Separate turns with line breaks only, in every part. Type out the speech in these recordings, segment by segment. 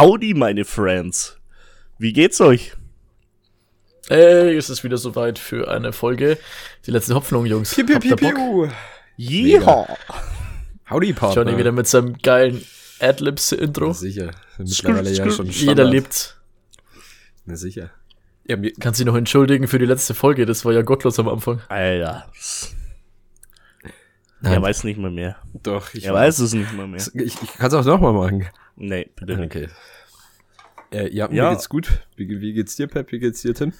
Howdy, meine Friends. Wie geht's euch?
Hey, es ist wieder soweit für eine Folge. Die letzte Hoffnung, Jungs.
Piu, piu, piu, piu.
Yeehaw.
Howdy, Partner.
Johnny wieder mit seinem geilen Adlibs-Intro.
Na sicher. Mittlerweile ja schon
Jeder
Standard.
lebt.
Na sicher. Ja, mir,
Kann sich noch entschuldigen für die letzte Folge, das war ja gottlos am Anfang.
Alter.
Nein.
Er weiß nicht mehr mehr.
doch, ich
Er weiß es nicht mehr mehr.
Ich, ich kann es auch nochmal machen.
Nee, bitte nicht.
Okay. Äh, ja,
Ja.
mir geht's gut. Wie, wie geht's dir, Pep? Wie geht's dir, Tim?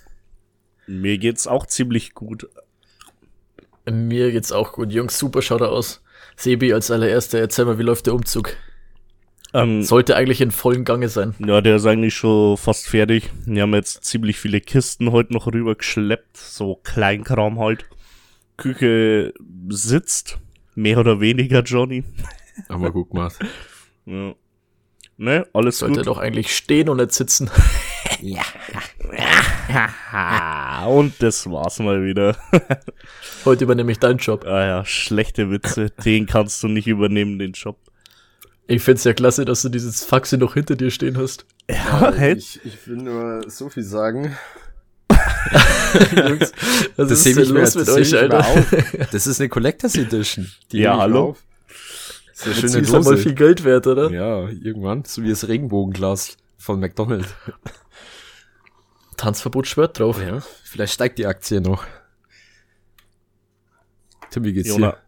Mir geht's auch ziemlich gut.
Mir geht's auch gut. Jungs, super schaut er aus. Sebi als allererster, erzähl mal, wie läuft der Umzug?
Ähm,
Sollte eigentlich in vollen Gange sein.
Ja, der ist eigentlich schon fast fertig. Wir haben jetzt ziemlich viele Kisten heute noch rüber geschleppt. So Kleinkram halt. Küche sitzt. Mehr oder weniger, Johnny.
Haben wir gut gemacht.
Ja. Ne, alles
Sollte
gut.
doch eigentlich stehen und nicht sitzen.
Ah, und das war's mal wieder.
Heute übernehme ich deinen Job.
ah ja, schlechte Witze. Den kannst du nicht übernehmen, den Job.
Ich find's ja klasse, dass du dieses Faxi noch hinter dir stehen hast.
Ja, hey.
ich, ich will nur so viel sagen.
Jungs, was
Das
ist denn los
das
mit euch, Alter?
Das ist eine Collectors Edition. Die
Ja, hallo?
auf. Das ist eine
Jetzt
schöne
ist ja mal
Dose.
viel Geld wert, oder?
Ja, irgendwann. So wie das Regenbogenglas von McDonald's.
Tanzverbot schwört drauf.
Ja, vielleicht steigt die Aktie noch. Tim, wie geht's
Jona,
dir?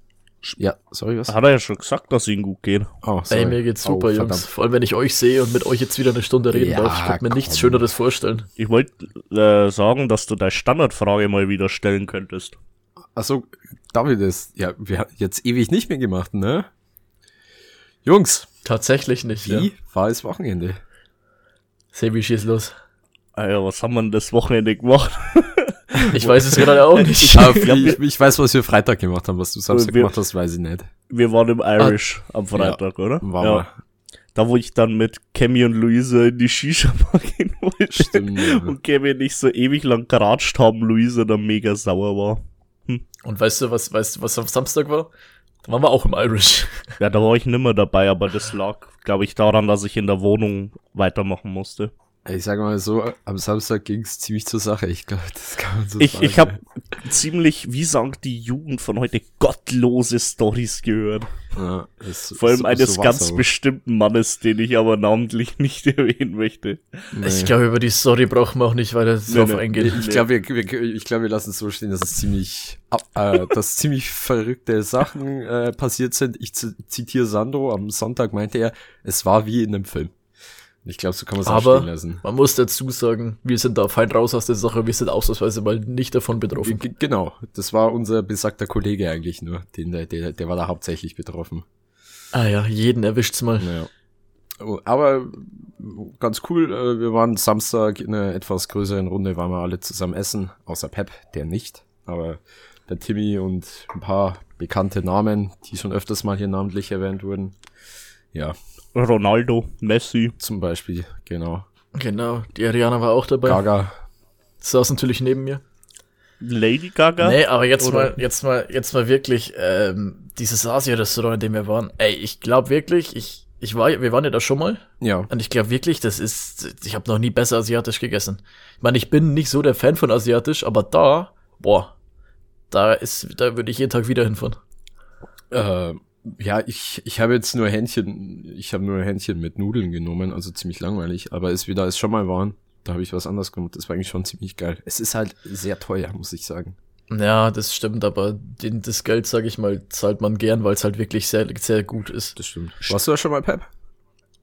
Ja, sorry, was?
hat er ja schon gesagt, dass ihm gut geht.
Oh,
Ey, mir geht's super, Jungs.
verdammt.
Vor allem, wenn ich euch sehe und mit euch jetzt wieder eine Stunde reden
Ja,
darf. Ich könnte mir nichts
komm.
Schöneres vorstellen.
Ich wollte äh, sagen, dass du deine Standardfrage mal wieder stellen könntest.
Achso, David ist, ja, wir haben jetzt ewig nicht mehr gemacht, ne? Jungs,
Tatsächlich nicht.
wie
Ja.
war das Wochenende?
Sebi, schieß los.
Alter, was haben wir denn das Wochenende gemacht?
Ich weiß es gerade auch nicht.
Ah, ich, ich weiß, was wir Freitag gemacht haben, was du Samstag
Wir-
gemacht hast, weiß ich nicht.
Wir waren im Irish am Freitag, oder?
War
ja.
mal.
Da, wo ich dann mit Cammy und Luisa in die Shisha-Bar gehen wollte.
Stimmt, ja.
Und Cammy nicht so ewig lang geratscht haben, Luisa dann mega sauer war.
Und weißt du, was, weißt du, was am Samstag war? Waren wir auch im Irish.
Ja, da war ich nimmer dabei, aber das lag, glaube ich, daran, dass ich in der Wohnung weitermachen musste.
Ich sag mal so, am Samstag ging's ziemlich zur Sache. Ich glaube, das kann man so
Ich,
sagen.
ich habe ziemlich, wie sagt die Jugend von heute, gottlose Stories gehört.
ja, das-
Vor allem
so-
eines
so
ganz
auch.
bestimmten Mannes, den ich aber namentlich nicht erwähnen möchte.
Nee.
Ich glaube, über die Story brauchen wir auch nicht weiter drauf
nee.
eingehen.
Ich glaube, wir, wir, ich glaube, wir lassen es so stehen, dass es ziemlich, äh, dass ziemlich verrückte Sachen äh, passiert sind. Ich zitiere Sandro. Am Sonntag meinte er, es war wie in einem Film. Ich glaube, so kann man es auch
Aber
stehen lassen.
man muss dazu sagen, wir sind da fein raus aus der Sache, wir sind ausnahmsweise mal nicht davon betroffen.
G genau, das war unser besagter Kollege eigentlich nur. Den, der, der, der war da hauptsächlich betroffen.
Ah ja, jeden erwischt's mal.
Naja. Oh, Aber ganz cool, äh, wir waren Samstag in einer etwas größeren Runde, waren wir alle zusammen essen, außer Pep, der nicht. Aber der Timmy und ein paar bekannte Namen, die schon öfters mal hier namentlich erwähnt wurden. Ja,
Ronaldo, Messi.
zum Beispiel, genau.
Genau, die Ariana war auch dabei.
Gaga.
Saß natürlich neben mir.
Lady Gaga.
Nee, aber jetzt
Oder-
mal, jetzt mal, jetzt mal wirklich, ähm, dieses Asia-Restaurant, in dem wir waren. Ey, ich glaube wirklich, ich, ich war, wir waren ja da schon mal.
Ja,
Und ich glaube wirklich, das ist, ich habe noch nie besser asiatisch gegessen. Ich meine, ich bin nicht so der Fan von asiatisch, aber da, boah, da ist, da würde ich jeden Tag wieder hinfahren.
äh, ja, ich, ich habe jetzt nur Hähnchen, ich habe nur Hähnchen mit Nudeln genommen, also ziemlich langweilig. Aber es wieder, es schon mal waren, da habe ich was anderes gemacht. Das war eigentlich schon ziemlich geil. Es ist halt sehr teuer, muss ich sagen.
Ja, das stimmt, aber den, das Geld, sage ich mal, zahlt man gern, weil es halt wirklich sehr, sehr gut ist.
Das stimmt. Warst du da schon mal, Pep?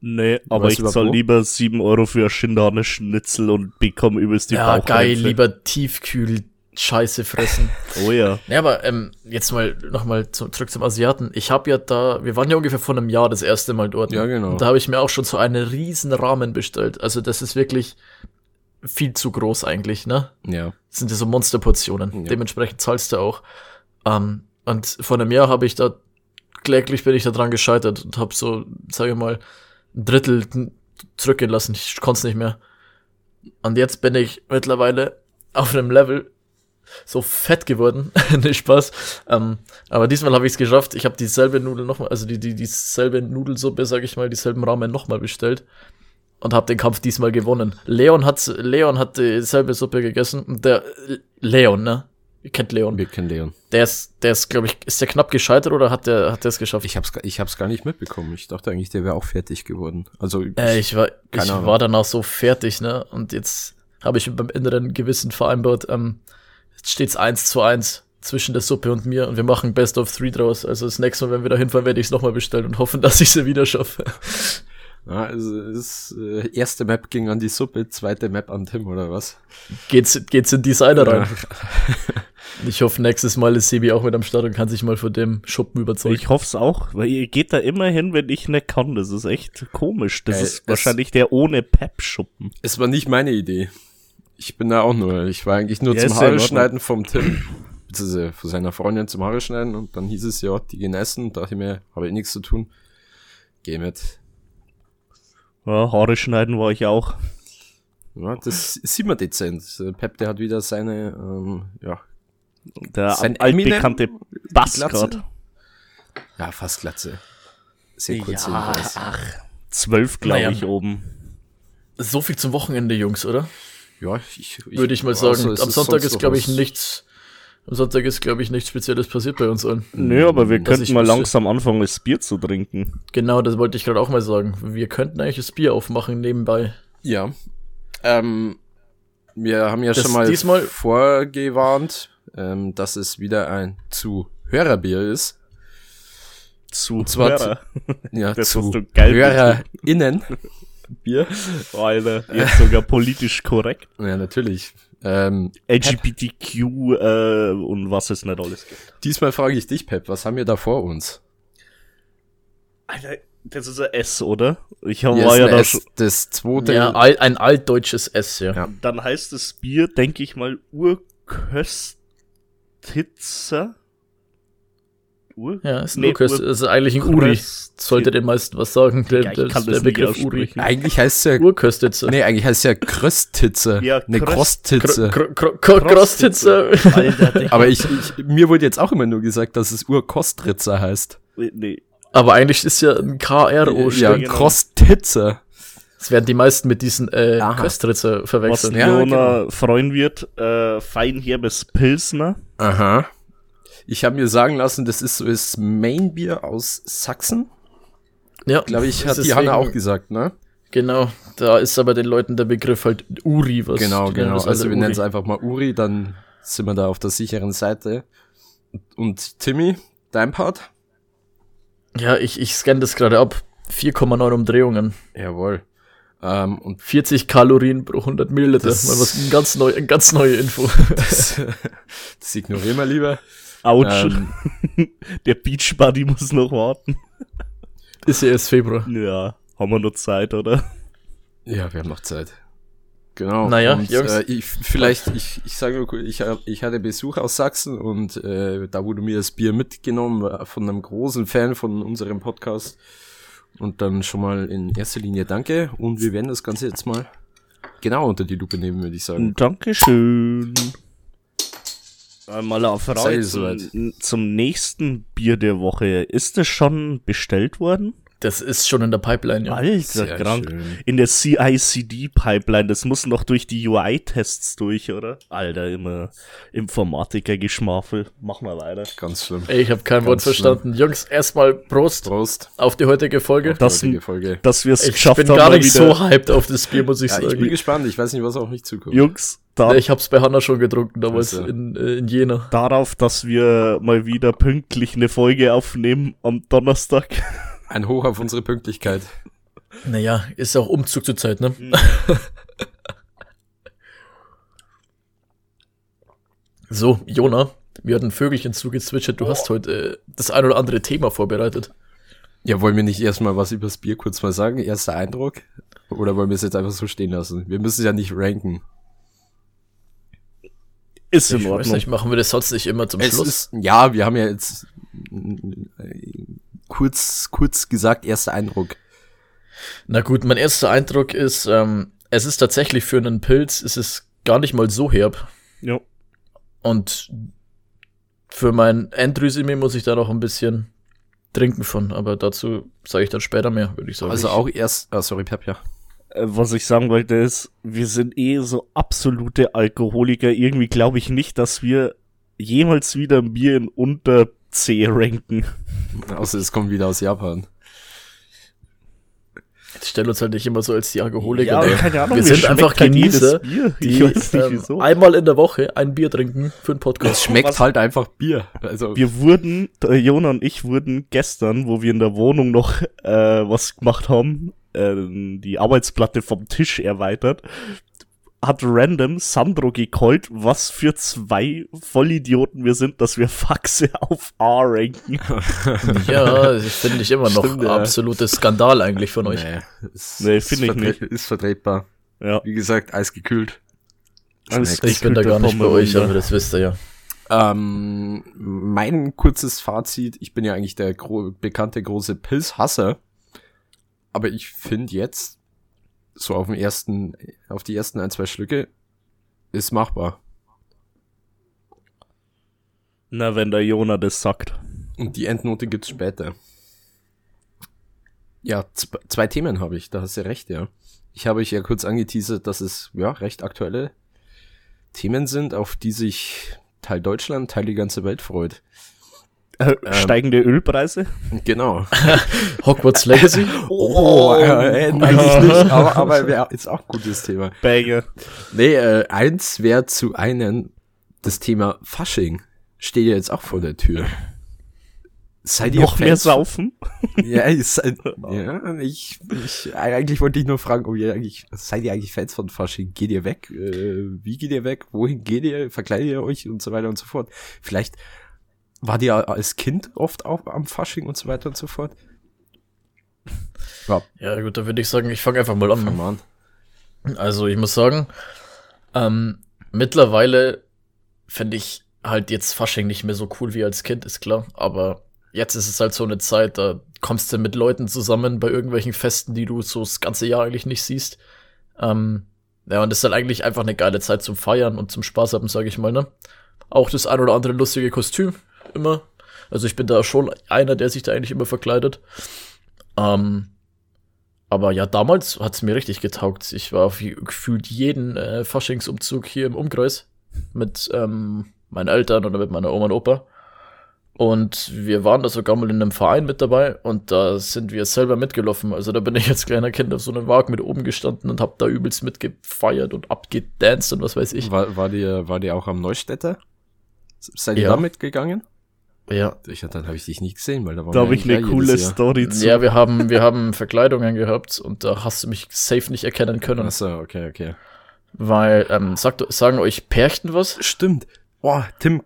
Nee, aber
Weißt
ich
du überhaupt
zahl
wo?
lieber 7 Euro für ein Schindane Schnitzel und bekomme übelst die
ja, geil, lieber Tiefkühl Scheiße fressen.
Oh ja.
Ja, aber ähm, jetzt mal nochmal zu, zurück zum Asiaten. Ich habe ja da, wir waren ja ungefähr vor einem Jahr das erste Mal dort.
Ja, genau.
Und da habe ich mir auch schon so einen riesen Rahmen bestellt. Also das ist wirklich viel zu groß eigentlich, ne?
Ja.
Das sind ja so Monsterportionen.
Ja.
Dementsprechend zahlst du auch. Ähm, und vor einem Jahr habe ich da, kläglich bin ich da dran gescheitert und habe so, sage ich mal, ein Drittel n- zurückgehen lassen. Ich konnte es nicht mehr. Und jetzt bin ich mittlerweile auf einem Level so fett geworden. nicht Spaß. Ähm, aber diesmal habe ich es geschafft. Ich habe dieselbe Nudel nochmal, also die, die, dieselbe Nudelsuppe, sage ich mal, dieselben Ramen nochmal bestellt. und habe den Kampf diesmal gewonnen. Leon hat Leon hat dieselbe Suppe gegessen und der Leon, ne? Ihr kennt Leon.
Wir kennen Leon.
Der ist, der ist, glaube ich, ist der knapp gescheitert oder hat der, hat der es geschafft?
Ich hab's, gar- ich hab's gar nicht mitbekommen. Ich dachte eigentlich, der wäre auch fertig geworden. Also,
Äh, ich war, ich
Ahnung.
war danach so fertig, ne? Und jetzt habe ich beim inneren Gewissen vereinbart, ähm, jetzt steht's eins zu eins zwischen der Suppe und mir und wir machen Best of Three draus. Also das nächste Mal, wenn wir da hinfahren, werde ich es nochmal bestellen und hoffen, dass ich sie wieder schaffe.
ja, also das äh, erste Map ging an die Suppe, zweite Map an Tim, oder was?
geht's, geht's in Designer rein.
Ja.
Ich hoffe, nächstes Mal ist Sebi auch mit am Start und kann sich mal von dem Schuppen überzeugen.
Ich hoff's auch, weil ihr geht da immer hin, wenn ich nicht kann. Das ist echt komisch. Das
Äh,
ist
es-
wahrscheinlich der ohne Pep-Schuppen.
Es war nicht meine Idee. Ich bin da auch nur, ich war eigentlich nur
Ja,
zum Haare schneiden vom Tim. Beziehungsweise von seiner Freundin zum Haare schneiden und dann hieß es ja, die gehen essen. Dachte ich mir, habe ich nichts zu tun. Geh mit.
Ja, Haare schneiden war ich auch.
Ja, das sieht man dezent. Der Pep, der hat wieder seine, ähm, ja,
Der
Sein
altbekannte.
Glatze? ja, fast Glatze. Sehr kurz
Ja, ach. Zwölf, glaube
Naja.
ich, oben.
So viel zum Wochenende, Jungs, oder?
Ja, ich, ich
Würde ich mal sagen.
also
Am Sonntag ist, glaube ich, nichts. Am Sonntag ist, glaube ich, nichts Spezielles passiert bei uns allen.
Nö, aber wir könnten mal langsam anfangen, das Bier zu trinken.
Genau, das wollte ich gerade auch mal sagen. Wir könnten eigentlich das Bier aufmachen nebenbei.
Ja. Ähm, wir haben ja
Das
schon mal
diesmal-
vorgewarnt, ähm, dass es wieder ein Zuhörerbier ist.
Zu
zwar
Hörer.
Ja,
Das
zu Bier.
Alter, jetzt sogar politisch korrekt.
Ja, natürlich. Ähm,
LGBTQ äh, und was es nicht alles gibt.
diesmal frage ich dich, Pep, was haben wir da vor uns?
Alter, das ist ein S, oder? Ich hab, war ja
ein
da
S,
schon.
das zweite.
Ja, al ein altdeutsches S, ja.
Ja.
Dann heißt das Bier, denke ich mal, Urköstitzer. Ur?
Ja, ist ein
Nee, Ur-
ist eigentlich ein Uri. Sollte den meisten was sagen, der,
Ja, ich
der,
kann
der
das nicht
Begriff Uri.
Eigentlich heißt es ja,
Urköstitze.
nee, eigentlich heißt es ja Krösttitze.
Ja,
ne
Krostitze.
Digga.
Aber ich, ich, mir wurde jetzt auch immer nur gesagt, dass es Urkostritzer heißt.
Nee.
Aber eigentlich ist ja ein KRO.
ja,
genau.
Krosttitze.
Das werden die meisten mit diesen äh,
Aha.
Köstritzer
Was
verwechseln.
Ja,
Leona
genau.
freuen wird, äh, feinherbes Pilsner.
Aha. Ich habe mir sagen lassen, das ist so das Mainbier aus Sachsen.
Ja,
Glaube ich, hat die Hanna auch gesagt, ne?
Genau, da ist aber den Leuten der Begriff halt Uri, was
Genau, genau. Also wir nennen es einfach mal Uri, dann sind wir da auf der sicheren Seite. Und Timmy, dein Part?
Ja, ich, ich scanne das gerade ab. 4,9 Umdrehungen.
Jawohl. Ähm, und
40 Kalorien pro 100 Milliliter.
Das-
Mal was ein ganz neu, eine ganz neue Info.
das, das ignorieren wir lieber.
Autsch.
Ähm,
Der Beach Buddy muss noch warten.
ist ja erst Februar.
Ja, haben wir noch Zeit, oder?
ja, wir haben noch Zeit. Genau.
Naja,
und,
Jungs.
Äh, ich, vielleicht, ich, ich sage nur kurz, ich, ich hatte Besuch aus Sachsen und äh, da wurde mir das Bier mitgenommen äh, von einem großen Fan von unserem Podcast. Und dann schon mal in erster Linie danke. Und wir werden das Ganze jetzt mal genau unter die Lupe nehmen, würde ich sagen.
Dankeschön. Mal auf Frage zum, zum nächsten Bier der Woche. Ist das schon bestellt worden?
Das ist schon in der Pipeline, ja.
Alter,
Sehr
krank.
schön.
In der CICD-Pipeline, das muss noch durch die UI-Tests durch, oder? Alter, immer Informatiker-Geschmafel. Mach mal weiter.
Ganz schlimm.
Ey, ich habe kein Wort
Ganz
verstanden. Jungs, erstmal Prost
Prost.
auf die heutige Folge.
Das-
Heutige Folge.
Dass wir es
ich
geschafft
bin
haben,
gar
mal
nicht
wieder.
so hyped auf das Bier, muss ich
Ja, ich
sagen.
bin gespannt. Ich weiß nicht, was auf mich zukommt.
Jungs, da,
ich hab's bei Hanna schon getrunken, damals
Also.
in, äh, in Jena.
darauf, dass wir mal wieder pünktlich eine Folge aufnehmen am Donnerstag.
Ein Hoch auf unsere Pünktlichkeit.
Naja, ist auch Umzug zur Zeit, ne? so, Jona, mir hat ein Vögelchen zugezwitschert. Du hast heute äh, das ein oder andere Thema vorbereitet.
Ja, wollen wir nicht erstmal was übers Bier kurz mal sagen? Erster Eindruck? Oder wollen wir es jetzt einfach so stehen lassen? Wir müssen es ja nicht ranken.
Ist in
Ich weiß
Ordnung.
nicht, machen wir das sonst nicht immer zum
Es
Schluss?
ist, ja, wir haben ja jetzt kurz, kurz gesagt, erster Eindruck.
Na gut, mein erster Eindruck ist, ähm, es ist tatsächlich für einen Pilz, es ist gar nicht mal so herb.
Ja.
Und für mein Endresümee muss ich da noch ein bisschen trinken von, aber dazu sage ich dann später mehr, würde ich sagen.
Also auch erst, ah, sorry, Pep, ja.
Äh, Was ich sagen wollte ist, wir sind eh so absolute Alkoholiker. Irgendwie glaube ich nicht, dass wir jemals wieder ein Bier in unter C ranken.
Außer es kommt wieder aus Japan.
Jetzt stellen uns halt nicht immer so als die Alkoholiker.
Ja, keine Ahnung,
wir sind einfach
halt
Genießer, die
weiß nicht
ähm,
wieso.
einmal in der Woche ein Bier trinken für einen Podcast.
Es schmeckt
was-
halt einfach Bier. Also,
Wir wurden, der Jona und ich wurden gestern, wo wir in der Wohnung noch äh, was gemacht haben, äh, die Arbeitsplatte vom Tisch erweitert, hat random Sandro gecallt, was für zwei Vollidioten wir sind, dass wir Faxe auf A ranken.
Ja, finde ich immer noch
Stimmt, ja.
absolutes Skandal eigentlich von euch.
nee, ist,
Nee,
ist
find ich nicht.
Ist vertretbar.
Ja.
Wie gesagt, eisgekühlt.
Alles.
Ich bin da gar nicht bei euch, aber das wisst ihr ja.
Ähm, mein kurzes Fazit, ich bin ja eigentlich der gro bekannte große Pilzhasser, aber ich finde jetzt, so auf dem ersten, auf die ersten ein, zwei Schlücke, ist machbar.
Na, wenn der Jona das sagt.
Und die Endnote gibt's später. Ja, zw- zwei Themen habe ich, da hast du recht, ja. Ich habe euch ja kurz angeteasert, dass es ja recht aktuelle Themen sind, auf die sich Teil Deutschland, Teil die ganze Welt freut.
Äh, steigende Ölpreise?
Genau.
Hogwarts Legacy?
Oh, äh, äh, eigentlich nicht, aber, aber wär, ist auch ein gutes Thema.
Banger.
Nee, äh, eins wäre zu einen das Thema Fasching. Steht ja jetzt auch vor der Tür. Seid ihr
Noch mehr saufen?
Ja, ihr seid, ja ich, ich, eigentlich wollte ich nur fragen, ob ihr eigentlich, seid ihr eigentlich Fans von Fasching? Geht ihr weg? Äh, wie geht ihr weg? Wohin geht ihr? Verkleidet ihr euch? Und so weiter und so fort. Vielleicht wart ihr als Kind oft auch am Fasching und so weiter und so fort? Ja,
Ja, gut, dann würde ich sagen, ich fange einfach mal an.
fang mal an.
Also ich muss sagen, ähm, mittlerweile finde ich halt jetzt Fasching nicht mehr so cool wie als Kind, ist klar. Aber jetzt ist es halt so eine Zeit, da kommst du mit Leuten zusammen bei irgendwelchen Festen, die du so das ganze Jahr eigentlich nicht siehst. Ähm, ja, und das ist halt eigentlich einfach eine geile Zeit zum Feiern und zum Spaß haben, sage ich mal, ne? Auch das ein oder andere lustige Kostüm, immer. Also ich bin da schon einer, der sich da eigentlich immer verkleidet. Ähm, aber ja, damals hat's mir richtig getaugt. Ich war auf gefühlt jeden äh, Faschingsumzug hier im Umkreis mit ähm, meinen Eltern oder mit meiner Oma und Opa. Und wir waren da sogar mal in einem Verein mit dabei und da sind wir selber mitgelaufen. Also da bin ich als kleiner Kind auf so einem Wagen mit oben gestanden und hab da übelst mitgefeiert und abgedanced und was weiß ich.
War, war dir, war dir auch am Neustädter? Seid ihr
Ja.
da mitgegangen?
Ja.
Ich, dann habe ich dich nicht gesehen, weil da war
Da habe ich eine coole Story zu.
Ja, wir haben, wir haben Verkleidungen gehabt und da hast du mich safe nicht erkennen können.
Achso, okay, okay.
Weil, ähm, sagt, sagen euch Pärchen was?
Stimmt. Boah, Tim,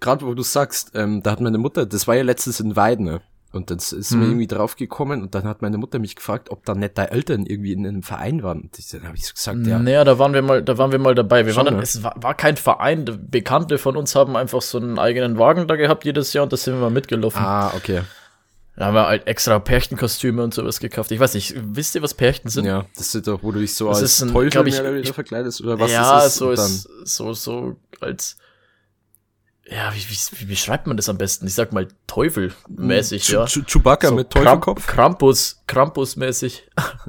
gerade wo du sagst, ähm, da hat meine Mutter, das war ja letztens in Weiden, ne? Und dann ist mir
Mhm.
irgendwie drauf gekommen und dann hat meine Mutter mich gefragt, ob da nicht deine Eltern irgendwie in einem Verein waren. Und ich- dann habe ich so gesagt, ja.
Naja, da waren wir mal, da waren wir mal dabei. Wir
Schon,
waren dann,
ne?
es war, war kein Verein. Bekannte von uns haben einfach so einen eigenen Wagen da gehabt jedes Jahr und da sind wir mal mitgelaufen.
Ah, okay.
Da haben wir halt extra Pärchenkostüme und sowas gekauft. Ich weiß nicht, wisst ihr, was Pärchen sind?
Ja, das ist doch, wo du dich so
Das
als
ist ein,
Teufel
ich, ich-
verkleidest oder was
ja,
das ist.
so ist, so, so als, ja, wie, wie, wie beschreibt man das am besten? Ich sag mal Teufel-mäßig, ja.
Chewbacca
So
mit Teufelkopf.
Krampus, Krampus-mäßig.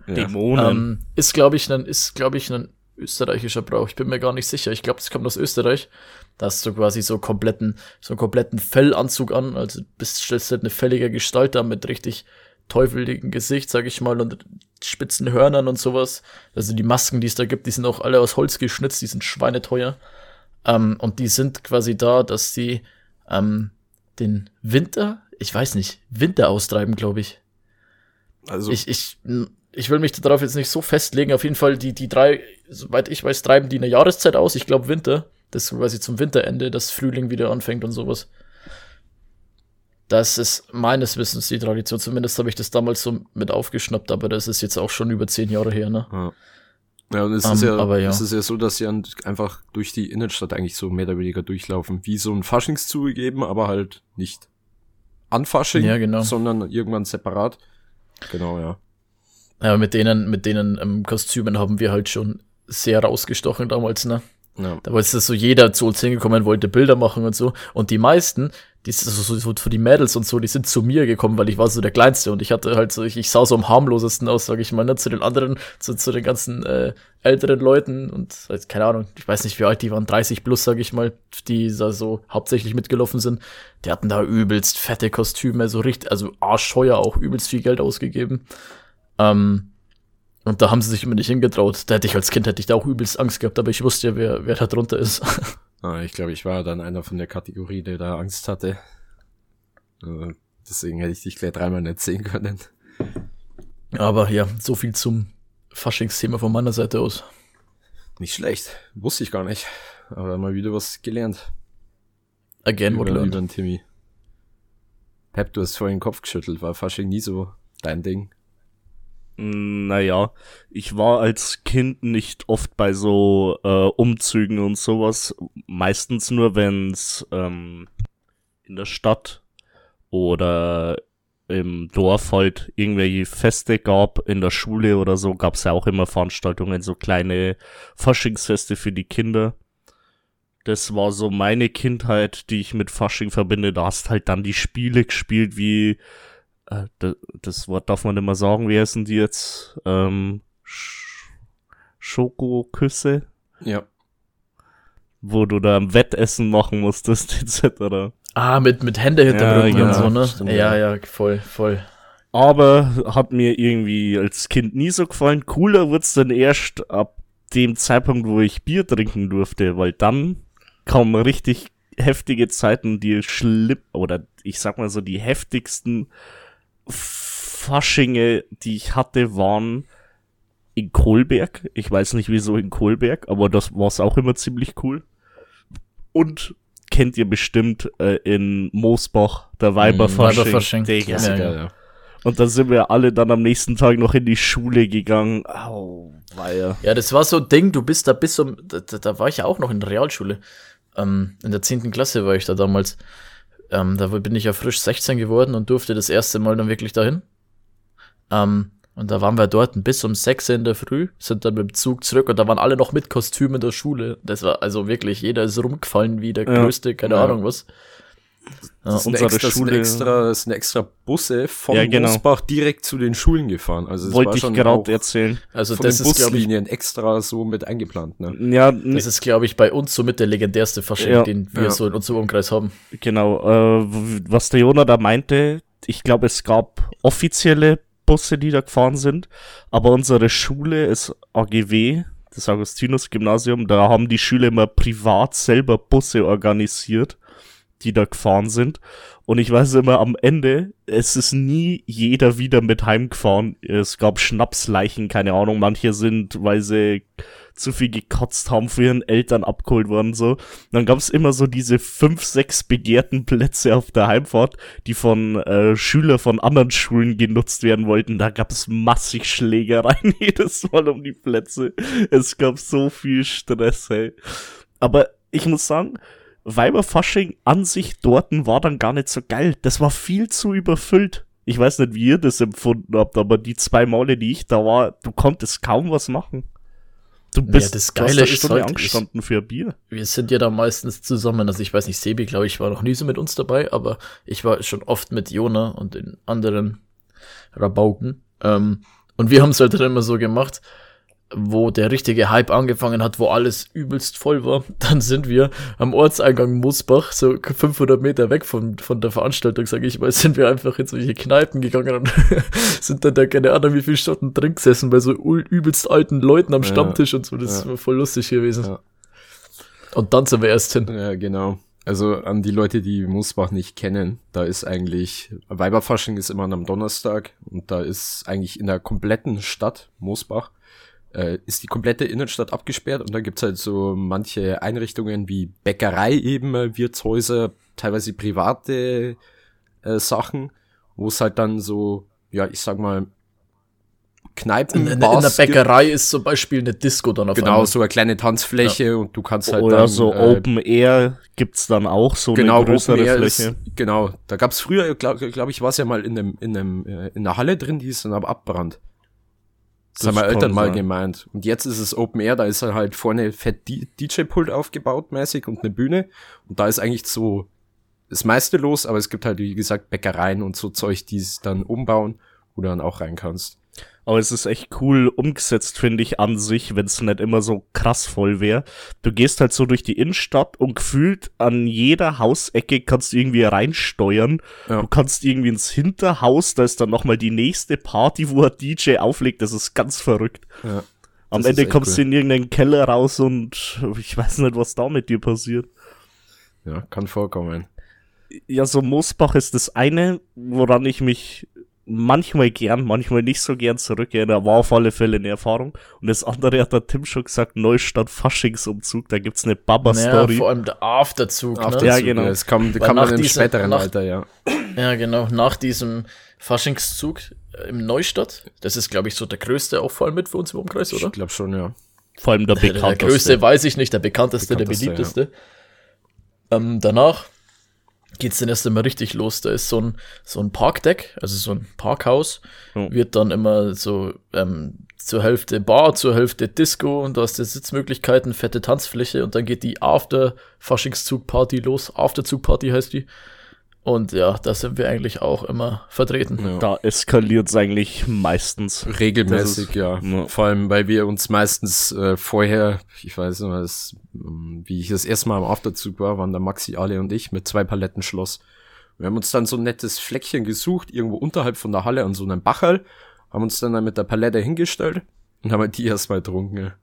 Ja.
Dämonen.
Ähm, ist, glaube ich, ein, ist, glaube ich, ein österreichischer Brauch. Ich bin mir gar nicht sicher. Ich glaube, das kommt aus Österreich. Da hast du quasi so kompletten, so einen kompletten Fellanzug an. Also bist, stellst halt eine fällige Gestalt da mit richtig teufeligen Gesicht, sag ich mal, und spitzen Hörnern und sowas. Also die Masken, die es da gibt, die sind auch alle aus Holz geschnitzt, die sind schweineteuer. Ähm, und die sind quasi da, dass sie ähm, den Winter, ich weiß nicht, Winter austreiben, glaube ich.
Also,
Ich, ich, ich will mich darauf jetzt nicht so festlegen. Auf jeden Fall, die, die drei, soweit ich weiß, treiben die eine Jahreszeit aus. Ich glaube Winter. Das ist quasi zum Winterende, dass Frühling wieder anfängt und sowas. Das ist meines Wissens die Tradition. Zumindest habe ich das damals so mit aufgeschnappt, aber das ist jetzt auch schon über zehn Jahre her, ne?
ja. Ja, und es
Ähm,
ist ja,
aber ja.
es ist ja so, dass sie einfach durch die Innenstadt eigentlich so mehr oder weniger durchlaufen, wie so ein Faschingszug geben, aber halt nicht an Fasching,
Ja, genau.
sondern irgendwann separat. Genau, ja.
Aber mit denen, mit denen ähm, Kostümen haben wir halt schon sehr rausgestochen damals, ne?
ja.
Da war jetzt so jeder zu uns hingekommen, wollte Bilder machen und so. Und die meisten, die, so, so, so für die Mädels und so, die sind zu mir gekommen, weil ich war so der Kleinste und ich hatte halt so, ich, ich sah so am harmlosesten aus, sag ich mal, ne, zu den anderen, zu, zu den ganzen äh, älteren Leuten und halt, keine Ahnung, ich weiß nicht, wie alt die waren, 30 plus, sag ich mal, die da so hauptsächlich mitgelaufen sind. Die hatten da übelst fette Kostüme, so richtig, also arschheuer auch übelst viel Geld ausgegeben. Ähm, und da haben sie sich immer nicht hingetraut. Da hätte ich als Kind hätte ich da auch übelst Angst gehabt, aber ich wusste ja, wer, wer da drunter ist.
Ah, ich glaube, ich war dann einer von der Kategorie, der da Angst hatte. Äh, deswegen hätte ich dich gleich dreimal nicht sehen können.
Aber ja, so viel zum Faschingsthema von meiner Seite aus.
Nicht schlecht. Wusste ich gar nicht. Aber mal wieder was gelernt.
Again, what
über,
learned.
über den Timmy. Pep, du hast vorhin den Kopf geschüttelt. War Fasching nie so dein Ding?
Naja, ich war als Kind nicht oft bei so äh, Umzügen und sowas. Meistens nur, wenn's ähm, in der Stadt oder im Dorf halt irgendwelche Feste gab, in der Schule oder so, gab's ja auch immer Veranstaltungen, so kleine Faschingsfeste für die Kinder. Das war so meine Kindheit, die ich mit Fasching verbinde. Da hast halt dann die Spiele gespielt, wie äh, das, Wort darf man nicht mehr sagen, wie heißen die jetzt? Ähm, Sch Schokoküsse,
Ja.
wo du da ein Wettessen machen musstest, etc.
Ah, mit, mit Hände hinterbrücken
Ja,
und so,
genau,
ne?
stimmt,
ja,
ja.
ja, voll, voll.
Aber hat mir irgendwie als Kind nie so gefallen. Cooler wird's dann erst ab dem Zeitpunkt, wo ich Bier trinken durfte, weil dann kamen richtig heftige Zeiten, die schlimm, oder ich sag mal so, die heftigsten Faschinge, die ich hatte, waren in Kohlberg. Ich weiß nicht wieso in Kohlberg, aber das war's auch immer ziemlich cool. Und kennt ihr bestimmt äh, in Moosbach, der Weiberfasching.
Weiberfasching.
Digga.
Ja, ja.
ja.
Und da sind wir alle dann am nächsten Tag noch in die Schule gegangen. Au, weia.
Ja, das war so ein Ding, du bist da bis um, da, da da war ich ja auch noch in der Realschule. Ähm, in der 10. Klasse war ich da damals. Ähm, da bin ich ja frisch 16 geworden und durfte das erste Mal dann wirklich dahin. Ähm, und da waren wir dort bis um 6 in der Früh, sind dann mit dem Zug zurück und da waren alle noch mit Kostüm in der Schule. Das war also wirklich, jeder ist rumgefallen wie der
Ja.
größte, keine
Ja.
Ahnung was. Ja,
Das sind,
unsere
extra, das sind
Schule-
extra, das sind extra Busse von
Ja, genau.
Mosbach direkt zu den Schulen gefahren. Also
Wollte ich gerade erzählen.
also
von
das ist, glaube ich,
extra so mit eingeplant. Ne?
Ja,
das ist, glaube ich, bei uns somit der legendärste Fasching,
Ja.
den wir
Ja.
so in unserem Umkreis haben.
genau. Äh, was der Jonah da meinte, ich glaube, es gab offizielle Busse, die da gefahren sind, aber unsere Schule ist AGW, das Augustinus-Gymnasium, da haben die Schüler immer privat selber Busse organisiert, die da gefahren sind. Und ich weiß immer am Ende, es ist nie jeder wieder mit heimgefahren. Es gab Schnapsleichen, keine Ahnung. Manche sind, weil sie zu viel gekotzt haben, für ihren Eltern abgeholt worden, so. Dann gab es immer so diese fünf, sechs begehrten Plätze auf der Heimfahrt, die von äh, Schülern von anderen Schulen genutzt werden wollten. Da gab es massig Schlägereien jedes Mal um die Plätze. Es gab so viel Stress, hey. Aber ich muss sagen, Weiberfasching an sich dorten war dann gar nicht so geil. Das war viel zu überfüllt. Ich weiß nicht, wie ihr das empfunden habt, aber die zwei Male, die ich da war, du konntest kaum was machen. Du bist
das
du hast
Geile
eine
ist
Stunde
halt,
angestanden für ein Bier.
wir sind ja da meistens zusammen. Also ich weiß nicht, Sebi, glaube ich, war noch nie so mit uns dabei, aber ich war schon oft mit Jona und den anderen Rabauken. Ähm, und wir haben es halt dann immer so gemacht, wo der richtige Hype angefangen hat, wo alles übelst voll war. Dann sind wir am Ortseingang Mosbach, so 500 Meter weg von, von der Veranstaltung, sage ich mal, sind wir einfach in solche Kneipen gegangen und sind dann da keine Ahnung wie viele Stunden drin gesessen bei so übelst alten Leuten am
Ja,
Stammtisch und so. Das
ja.
war voll lustig gewesen.
Ja.
Und dann sind wir erst hin.
Ja, genau. Also an die Leute, die Mosbach nicht kennen, da ist eigentlich, Weiberfasching ist immer am Donnerstag und da ist eigentlich in der kompletten Stadt Mosbach, äh, ist die komplette Innenstadt abgesperrt und da gibt's halt so manche Einrichtungen wie Bäckerei eben, äh, Wirtshäuser, teilweise private äh, Sachen, wo es halt dann so, ja, ich sag mal, Kneipen,
In, in, in der
Bars gibt.
Bäckerei ist zum Beispiel eine Disco dann auf
Genau,
einmal.
so eine kleine Tanzfläche und du kannst halt
Oder
dann,
so
äh,
Open Air gibt's dann auch so
genau,
eine größere
Open Air
Fläche.
Ist, genau, da gab's früher, glaube glaub ich, war es ja mal in dem, in dem, äh, in der Halle drin, die ist dann aber abbrannt. Das,
Das
haben
kann
Eltern mal
sein.
gemeint. Und jetzt ist es Open Air, da ist halt vorne fett DJ-Pult aufgebaut mäßig und eine Bühne. Und da ist eigentlich so das meiste los, aber es gibt halt, wie gesagt, Bäckereien und so Zeug, die es dann umbauen, wo du dann auch rein kannst.
Aber es ist echt cool umgesetzt, finde ich, an sich, wenn es nicht immer so krass voll wäre. Du gehst halt so durch die Innenstadt und gefühlt an jeder Hausecke kannst du irgendwie reinsteuern.
Ja.
Du kannst irgendwie ins Hinterhaus, da ist dann nochmal die nächste Party, wo ein DJ auflegt. Das ist ganz verrückt.
Ja.
Am
Das
Ende kommst
cool.
du in irgendeinen Keller raus und ich weiß nicht, was da mit dir passiert.
Ja, kann vorkommen.
Ja, so Moosbach ist das eine, woran ich mich manchmal gern, manchmal nicht so gern zurückerinnere. War auf alle Fälle eine Erfahrung. Und das andere hat der Tim schon gesagt, Neustadt Faschingsumzug. Da gibt's eine
Naja,
Baba-Story.
vor allem der Afterzug, ne?
der
Ja,
Zug,
genau.
Das kam,
Weil
kam
nach
dann im
dieser-
späteren
nach-
Alter, ja.
Ja, genau. Nach diesem Faschingszug äh, im Neustadt, das ist, glaube ich, so der größte auch vor allem mit für uns im Umkreis, oder?
Ich glaube schon, ja.
Vor allem der
Der, der
bekannteste.
größte weiß ich nicht, der bekannteste,
Bekannteste,
der beliebteste. Ähm, danach geht's dann erst einmal richtig los. Da ist so ein, so ein Parkdeck, also so ein Parkhaus,
Ja.
wird dann immer so ähm, zur Hälfte Bar, zur Hälfte Disco und da hast du Sitzmöglichkeiten, fette Tanzfläche und dann geht die After-Faschingszug-Party los. Afterzug-Party heißt die. Und ja, da sind wir eigentlich auch immer vertreten.
ja.
Da eskaliert's eigentlich meistens.
Regelmäßig,
ist-
ja.
ja.
Vor allem, weil wir uns meistens äh, vorher, ich weiß nicht, was, wie ich das erste Mal am Afterzug war, waren da Maxi, Ale und ich mit zwei Paletten Schloss. Wir haben uns dann so ein nettes Fleckchen gesucht, irgendwo unterhalb von der Halle an so einem Bacherl, haben uns dann, dann mit der Palette hingestellt und haben halt die erstmal getrunken.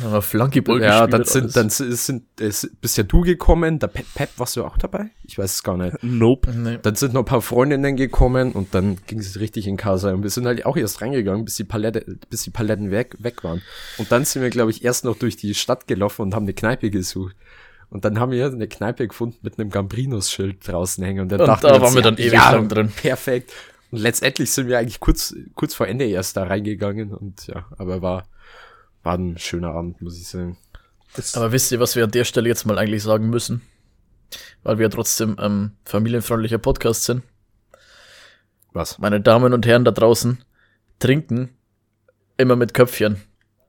Ja,
Flunkyball
ja
gespielt
dann sind, dann sind, es bist ja du gekommen, der Pep, Pep, warst du auch dabei? Ich weiß es gar nicht.
Nope.
Nee.
Dann sind noch ein paar Freundinnen gekommen und dann ging es richtig in Casa. Und wir sind halt auch erst reingegangen, bis die Palette, bis die Paletten weg, weg waren. Und dann sind wir, glaube ich, erst noch durch die Stadt gelaufen und haben eine Kneipe gesucht. Und dann haben wir eine Kneipe gefunden mit einem Gambrinus-Schild draußen hängen. Und, dann
Und
dachten
da
wir uns,
waren wir dann ewig lang drin.
Perfekt. Und letztendlich sind wir eigentlich kurz, kurz vor Ende erst da reingegangen. Und ja, aber war, war ein schöner Abend, muss ich sagen.
Aber wisst ihr, was wir an der Stelle jetzt mal eigentlich sagen müssen? Weil wir ja trotzdem ähm, familienfreundlicher Podcast sind.
Was?
Meine Damen und Herren da draußen, trinken immer mit Köpfchen.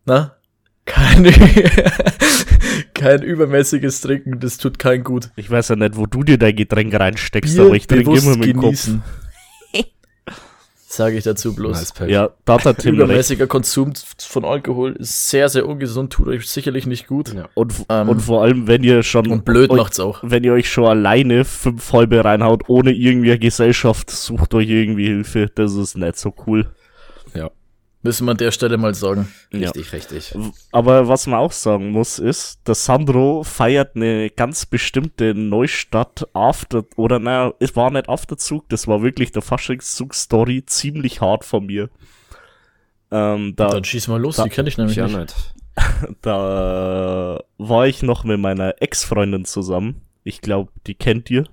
Na? Kein, kein übermäßiges Trinken, das tut kein gut.
Ich weiß ja nicht, wo du dir dein Getränk reinsteckst, aber ich trinke immer mit dem Kopf.
Sage ich dazu bloß.
Nice.
Ja, da hat der Tim.
Übermäßiger Konsum von Alkohol ist sehr, sehr ungesund, tut euch sicherlich nicht gut.
Ja.
Und,
Ähm,
und vor allem, wenn ihr schon
Und blöd
euch,
macht's auch.
wenn ihr euch schon alleine fünf Halbe reinhaut, ohne irgendwie Gesellschaft, sucht euch irgendwie Hilfe. Das ist nicht so cool.
Ja.
Müssen wir an der Stelle mal sagen.
Richtig, richtig.
Aber was man auch sagen muss, ist, der Sandro feiert eine ganz bestimmte Neustadt After, oder naja, es war nicht Afterzug, das war wirklich der Faschingszug-Story ziemlich hart von mir. Ähm, da,
Dann schieß mal los,
da-
die kenne ich nämlich
Ich ja
nicht.
nicht.
da war ich noch mit meiner Ex-Freundin zusammen. Ich glaube, die kennt ihr.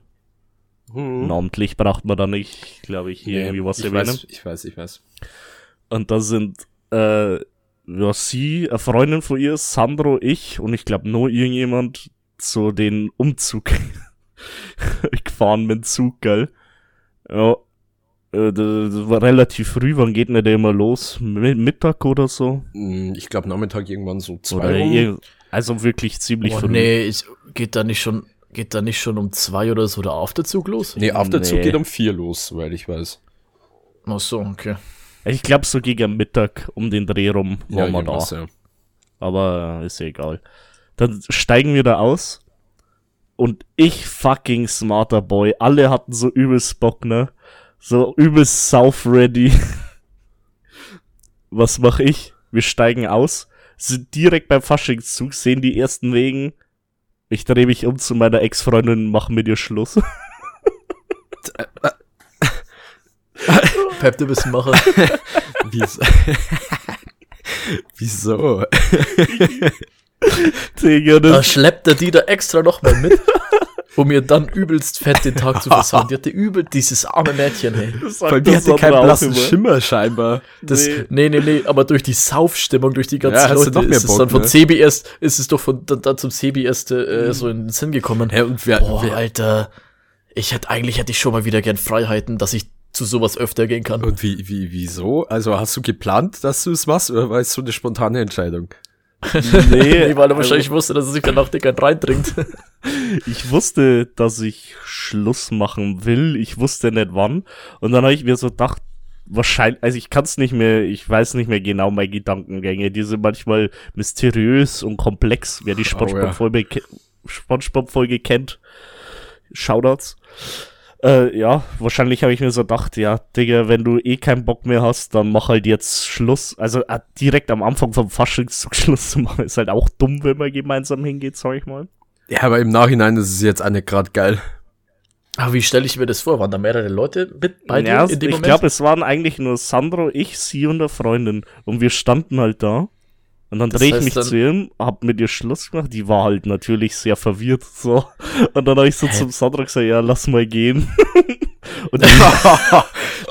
Hm.
Namentlich braucht man da nicht, glaube ich, hier
Nee,
irgendwie was
ich
erwähnen.
weiß, ich weiß, ich weiß.
Und da sind äh, ja, sie, eine Freundin von ihr, Sandro, ich und ich glaube nur irgendjemand so den Umzug gefahren mit dem Zug, gell? Ja. Äh, das war relativ früh, wann geht denn der immer los? Mi- Mittag oder so?
Hm, Ich glaube Nachmittag irgendwann so zwei
ir- also wirklich ziemlich
Oh,
früh.
nee, ich, geht da nicht schon, geht da nicht schon um zwei oder so der Afterzug los?
Nee, Afterzug
Nee.
geht um vier los, soweit ich weiß.
Ach so, okay.
Ich glaube so gegen Mittag um den Dreh rum waren wir da.
ja.
Aber äh, ist ja egal. Dann steigen wir da aus. Und ich fucking smarter Boy. Alle hatten so übelst Bock, ne? So übelst sauf ready. Was mach ich? Wir steigen aus, sind direkt beim Faschingszug, sehen die ersten Wegen. Ich drehe mich um zu meiner Ex-Freundin und mach mit ihr Schluss.
Pep, ein Macher.
Wieso? Wieso?
Digga,
Da schleppt er die da extra noch mal mit, um ihr dann übelst fett den Tag zu versauen. Die hatte übel dieses arme Mädchen, hey.
das
Weil die hatte keinen blassen
immer.
Schimmer scheinbar.
Das,
Nee.
nee. nee, nee, aber durch die Saufstimmung, durch die ganzen
Ja,
Leute ist es
Bock,
dann von
ne?
Sebi erst, ist es doch von, dann, dann zum Sebi erst äh, so in den Sinn gekommen.
Ja, und wer,
Boah,
wer,
Alter, ich hätte, eigentlich hätte ich schon mal wieder gern Freiheiten, dass ich zu sowas öfter gehen kann.
und wie, wie, wieso? Also hast du geplant, dass du es machst, oder war es so eine spontane Entscheidung?
Nee, weil er wahrscheinlich wusste, dass er sich danach dick einen reintrinkt.
ich wusste, dass ich Schluss machen will. Ich wusste nicht wann. Und dann habe ich mir so gedacht, wahrscheinlich, also ich kann es nicht mehr, ich weiß nicht mehr genau meine Gedankengänge. Die sind manchmal mysteriös und komplex, wer die SpongeBob-Folge SpongeBob kennt. Shoutouts. Äh, ja, wahrscheinlich habe ich mir so gedacht, ja, Digga, wenn du eh keinen Bock mehr hast, dann mach halt jetzt Schluss. Also äh, direkt am Anfang vom Faschingszug Schluss zu machen, ist halt auch dumm, wenn man gemeinsam hingeht, sag ich mal.
Ja, aber im Nachhinein ist es jetzt auch nicht gerade geil.
Aber wie stelle ich mir das vor? Waren da mehrere Leute mit bei
ja, dir in dem Ich glaube, es waren eigentlich nur Sandro, ich, sie und eine Freundin. Und wir standen halt da. Und dann drehe ich mich zu ihm, hab mit ihr Schluss gemacht. Die war halt natürlich sehr verwirrt, so. Und dann habe ich so Hä? zum Sandra gesagt, ja, lass mal gehen.
Und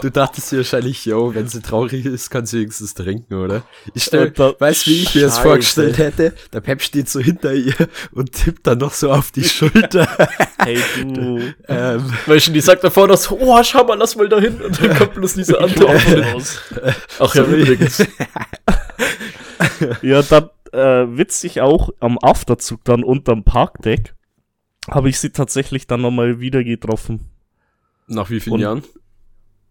du dachtest dir wahrscheinlich, yo, wenn sie traurig ist, kann sie wenigstens trinken, oder? Ich stell, weißt wie ich mir das vorgestellt hätte? Der Pep steht so hinter ihr und tippt dann noch so auf die Schulter.
hey, du. ähm, Weil schon die sagt davor noch so, oh, schau mal, lass mal da hin. Und dann kommt bloß diese Antwort raus. Ach ja, übrigens
ja, dann äh, witzig auch am Afterzug dann unterm Parkdeck habe ich sie tatsächlich dann nochmal wieder getroffen.
Nach wie vielen Und, Jahren?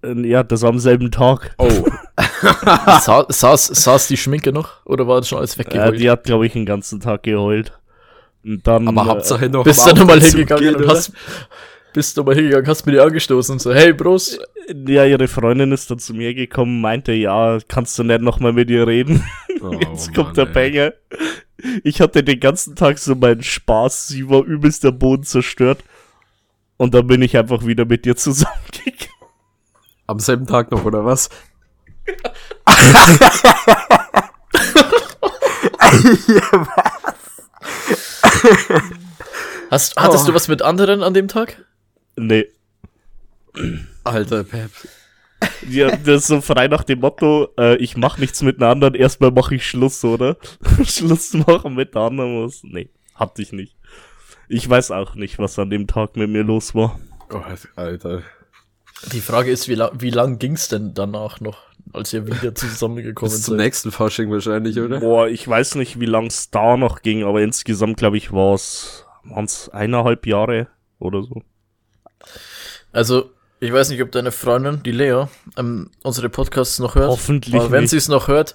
Äh, ja, das war am selben Tag.
Oh.
Sa saß, saß die Schminke noch oder war das schon alles weggeheult?
Ja, die hat, glaube ich, den ganzen Tag geheult. Und dann,
Aber Hauptsache noch.
Bist du nochmal hingegangen und hast, bist du mal hingegangen, hast mir die angestoßen und so, hey Bros.
Ja, ihre Freundin ist dann zu mir gekommen, meinte, ja, kannst du nicht nochmal mit ihr reden? Oh, Jetzt kommt Mann, der Banger. Ich hatte den ganzen Tag so meinen Spaß, sie war übelst der Boden zerstört. Und dann bin ich einfach wieder mit dir zusammengegangen.
Am selben Tag noch, oder was?
Hast, hattest oh. du was mit anderen an dem Tag?
Nee.
Alter Pep.
Ja, das ist so frei nach dem Motto, äh, ich mach nichts mit einer anderen, erstmal mache ich Schluss, oder? Schluss machen mit der anderen muss. Nee, hatte ich nicht. Ich weiß auch nicht, was an dem Tag mit mir los war.
Oh, Alter.
Die Frage ist, wie, la wie lang ging's denn danach noch, als ihr wieder zusammengekommen seid?
Zum nächsten Fasching wahrscheinlich, oder?
Boah, ich weiß nicht, wie lang es da noch ging, aber insgesamt, glaube ich, war es eineinhalb Jahre oder so.
Also, ich weiß nicht, ob deine Freundin, die Lea, ähm, unsere Podcasts noch hört.
Hoffentlich.
Aber wenn sie es noch hört,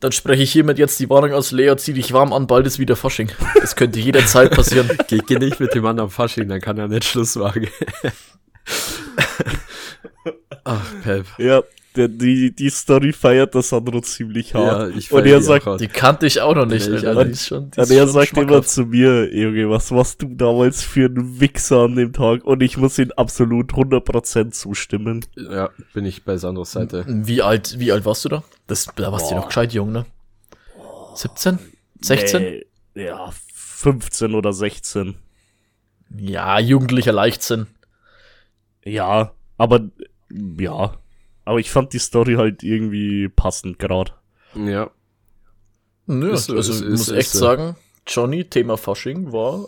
dann spreche ich hiermit jetzt die Warnung aus. Lea, zieh dich warm an, bald ist wieder Fasching. Das könnte jederzeit passieren.
geh, geh nicht mit dem Mann am Fasching, dann kann er nicht Schluss wagen.
Ach, Pep. Ja, der, die, die Story feiert das Sandro ziemlich hart.
Ja, ich und er sagt, die kannte ich auch noch nicht. Nee,
Alter. Die ist schon, die und er sagt immer zu mir, Junge, was warst du damals für ein Wichser an dem Tag? Und ich muss ihm absolut 100% zustimmen.
Ja, bin ich bei Sandros Seite.
Wie alt, wie alt warst du da? Das, da warst Boah. du noch gescheit jung, ne? 17? 16? Nee,
ja, 15 oder 16.
Ja, jugendlicher Leichtsinn.
Ja, aber ja, aber ich fand die Story halt irgendwie passend gerade.
Ja.
Nö, ist, also ist, ich muss ist, echt ist, sagen, Johnny, Thema Fasching war.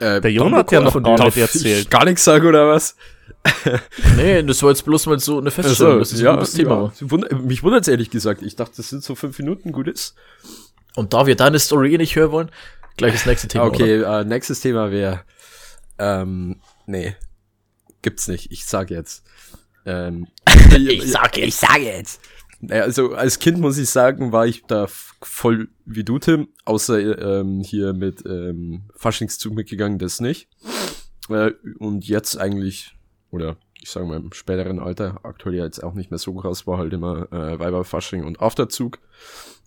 Äh, äh, der Jon hat ja noch gar nicht erzählt.
Gar nichts sagen oder was?
nee, das war jetzt bloß mal so eine Feststellung, also, dass
ja, ein gutes Thema ja. war. Mich wundert es ehrlich gesagt. Ich dachte, das sind so fünf Minuten gut ist.
Und da wir deine Story eh nicht hören wollen, gleich das nächste Thema.
Okay, äh, nächstes Thema wäre. Ähm, nee. Gibt's nicht. Ich sag jetzt. Ähm,
ich sage ich sage jetzt.
Naja, also als Kind muss ich sagen, war ich da voll wie du, Tim, außer ähm, hier mit ähm, Faschingszug mitgegangen, das nicht. Äh, und jetzt eigentlich, oder ich sage mal im späteren Alter, aktuell jetzt auch nicht mehr so krass, war halt immer äh, Weiberfasching und Afterzug.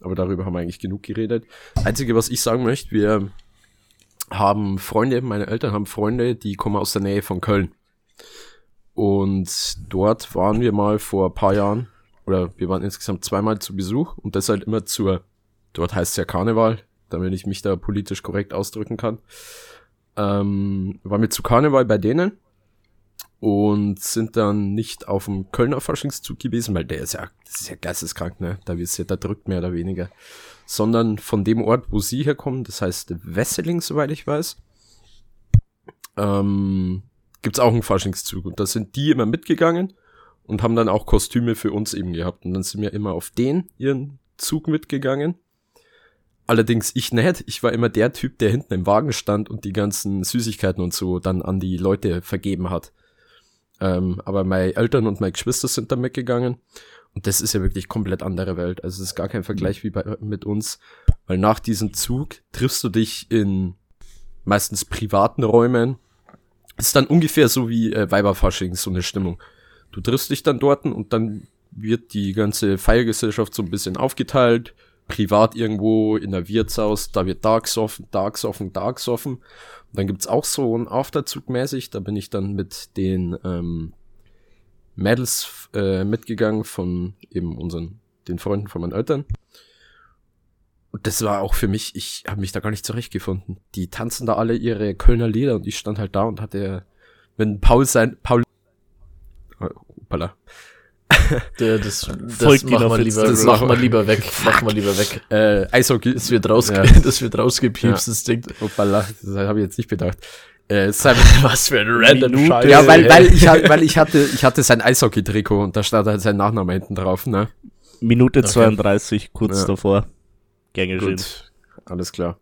Aber darüber haben wir eigentlich genug geredet. Einzige, was ich sagen möchte, wir haben Freunde, meine Eltern haben Freunde, die kommen aus der Nähe von Köln. Und dort waren wir mal vor ein paar Jahren, oder wir waren insgesamt zweimal zu Besuch und das halt immer zur, dort heißt es ja Karneval, damit ich mich da politisch korrekt ausdrücken kann. Ähm, waren wir zu Karneval bei denen und sind dann nicht auf dem Kölner Faschingszug gewesen, weil der ist ja, das ist ja geisteskrank, ne? Da wird's ja, da drückt mehr oder weniger. Sondern von dem Ort, wo sie herkommen, das heißt Wesseling, soweit ich weiß. Ähm, gibt's auch einen Faschingszug. Und da sind die immer mitgegangen und haben dann auch Kostüme für uns eben gehabt. Und dann sind wir immer auf den ihren Zug mitgegangen. Allerdings ich nicht. Ich war immer der Typ, der hinten im Wagen stand und die ganzen Süßigkeiten und so dann an die Leute vergeben hat. Ähm, aber meine Eltern und meine Geschwister sind da mitgegangen. Und das ist ja wirklich komplett andere Welt. Also es ist gar kein Vergleich wie bei, mit uns. Weil nach diesem Zug triffst du dich in meistens privaten Räumen. Ist dann ungefähr so wie äh, Weiberfasching, so eine Stimmung. Du triffst dich dann dort und dann wird die ganze Feiergesellschaft so ein bisschen aufgeteilt privat irgendwo in der Wirtshaus, da wird da gesoffen, da gesoffen, da gesoffen. Und dann gibt's auch so ein Afterzug mäßig, da bin ich dann mit den ähm, Mädels äh, mitgegangen von eben unseren, den Freunden von meinen Eltern. Und das war auch für mich, ich habe mich da gar nicht zurechtgefunden. Die tanzen da alle ihre Kölner Lieder und ich stand halt da und hatte, wenn Paul sein, Paul, oh, hoppala,
der, das das machen wir lieber, das machen wir lieber weg. Machen wir lieber weg.
Äh, Eishockey.
Das wird, rausge ja. das wird rausgepiepst, ja. das Ding.
Hoppala, das habe ich jetzt nicht bedacht.
Äh, sein, Was für ein random
Minute. Scheiß. Ja, weil, weil, ich, weil ich hatte, ich hatte sein Eishockey-Trikot und da stand halt sein Nachname hinten drauf, ne?
Minute okay. 32, kurz ja. davor.
Gänge Gut, alles klar.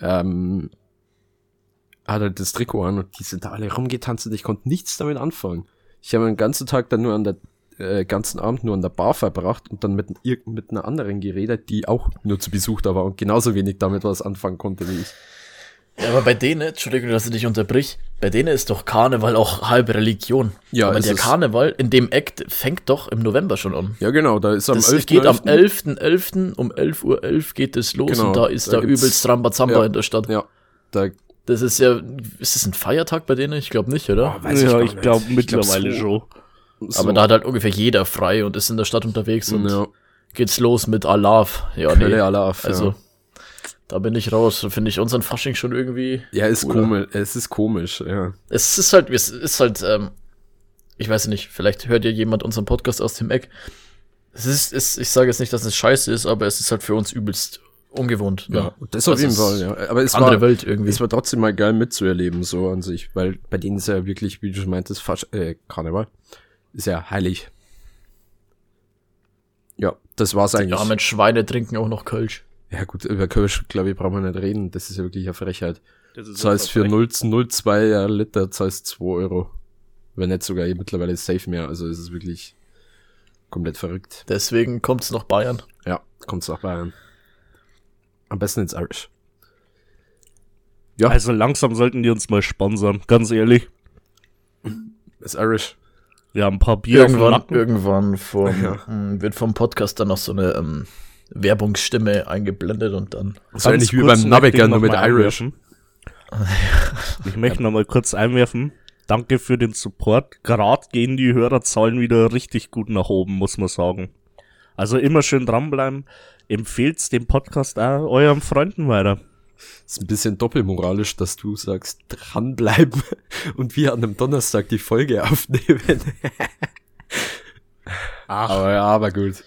Ähm, hat er das Trikot an und die sind da alle rumgetanzt und ich konnte nichts damit anfangen. Ich habe den ganzen Tag dann nur an der äh, ganzen Abend nur an der Bar verbracht und dann mit, mit einer anderen geredet, die auch nur zu Besuch da war und genauso wenig damit was anfangen konnte wie ich.
Ja, aber bei denen, Entschuldigung, dass ich dich unterbrich, bei denen ist doch Karneval auch halbe Religion. Ja, aber der Karneval in dem Act fängt doch im November schon an.
Ja, genau, da ist am
das 11. geht 11. am 11.11. .11. um 11.11 Uhr .11 geht es los genau, und da ist da, da übelst Rambazamba
ja,
in der Stadt.
Ja,
da das ist ja, ist das ein Feiertag bei denen? Ich glaube nicht, oder?
Oh, weiß ja, ich, ich glaube mittlerweile so. schon.
So. Aber da hat halt ungefähr jeder frei und ist in der Stadt unterwegs und ja. geht's los mit Alaf. Ja, nee.
Alaf,
also, ja. Da bin ich raus. Da finde ich unseren Fasching schon irgendwie.
Ja, ist komisch. Es ist komisch, ja.
Es ist halt, es ist halt, ähm, ich weiß nicht, vielleicht hört ja jemand unseren Podcast aus dem Eck. Es ist, es, ich sage jetzt nicht, dass es scheiße ist, aber es ist halt für uns übelst ungewohnt.
Ja, ne? das auf jeden Fall, ja. Aber es
andere
war,
Welt irgendwie.
Es war trotzdem mal geil mitzuerleben, so an sich, weil bei denen ist ja wirklich, wie du schon meintest, Fasch äh, Karneval ist ja heilig. Ja, das war's eigentlich.
Ja, mit Schweine trinken auch noch Kölsch.
Ja gut, über Kölsch, glaube ich, brauchen wir nicht reden. Das ist ja wirklich eine Frechheit. Das, das heißt, für 0,02 Liter zahlst 2 Euro. Wenn nicht sogar mittlerweile safe mehr. Also es ist wirklich komplett verrückt.
Deswegen kommt's nach Bayern.
Ja, kommt's nach Bayern. Am besten ins Irish.
Ja. Also langsam sollten die uns mal sponsern, ganz ehrlich.
Das Irish.
Wir haben ein paar Bier
irgendwann, irgendwann vom, ja. Hm, wird vom Podcast dann noch so eine ähm, Werbungsstimme eingeblendet und dann.
So ähnlich wie beim Navigator nur mit Irish.
ich möchte noch mal kurz einwerfen. Danke für den Support. Gerade gehen die Hörerzahlen wieder richtig gut nach oben, muss man sagen. Also immer schön dranbleiben. Empfehlt's den Podcast auch euren Freunden weiter.
Ist ein bisschen doppelmoralisch, dass du sagst, dranbleiben und wir an einem Donnerstag die Folge aufnehmen. Ach. Aber ja, aber gut.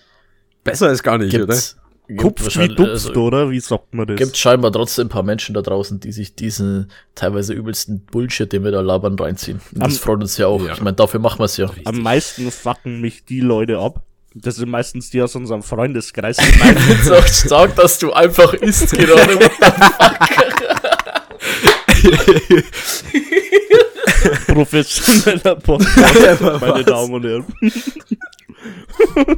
Besser ist gar nicht,
Gibt's,
oder?
Kupft wie Duft, also, oder? Wie sagt man das?
Gibt scheinbar trotzdem ein paar Menschen da draußen, die sich diesen teilweise übelsten Bullshit, den wir da labern, reinziehen. Und das freut uns ja auch. Ja. Ich meine, dafür machen wir es ja.
Am meisten fucken mich die Leute ab, das sind meistens die aus unserem Freundeskreis.
Ich finde auch stark, dass du einfach isst gerade.
Professioneller Podcast, meine Damen und Herren.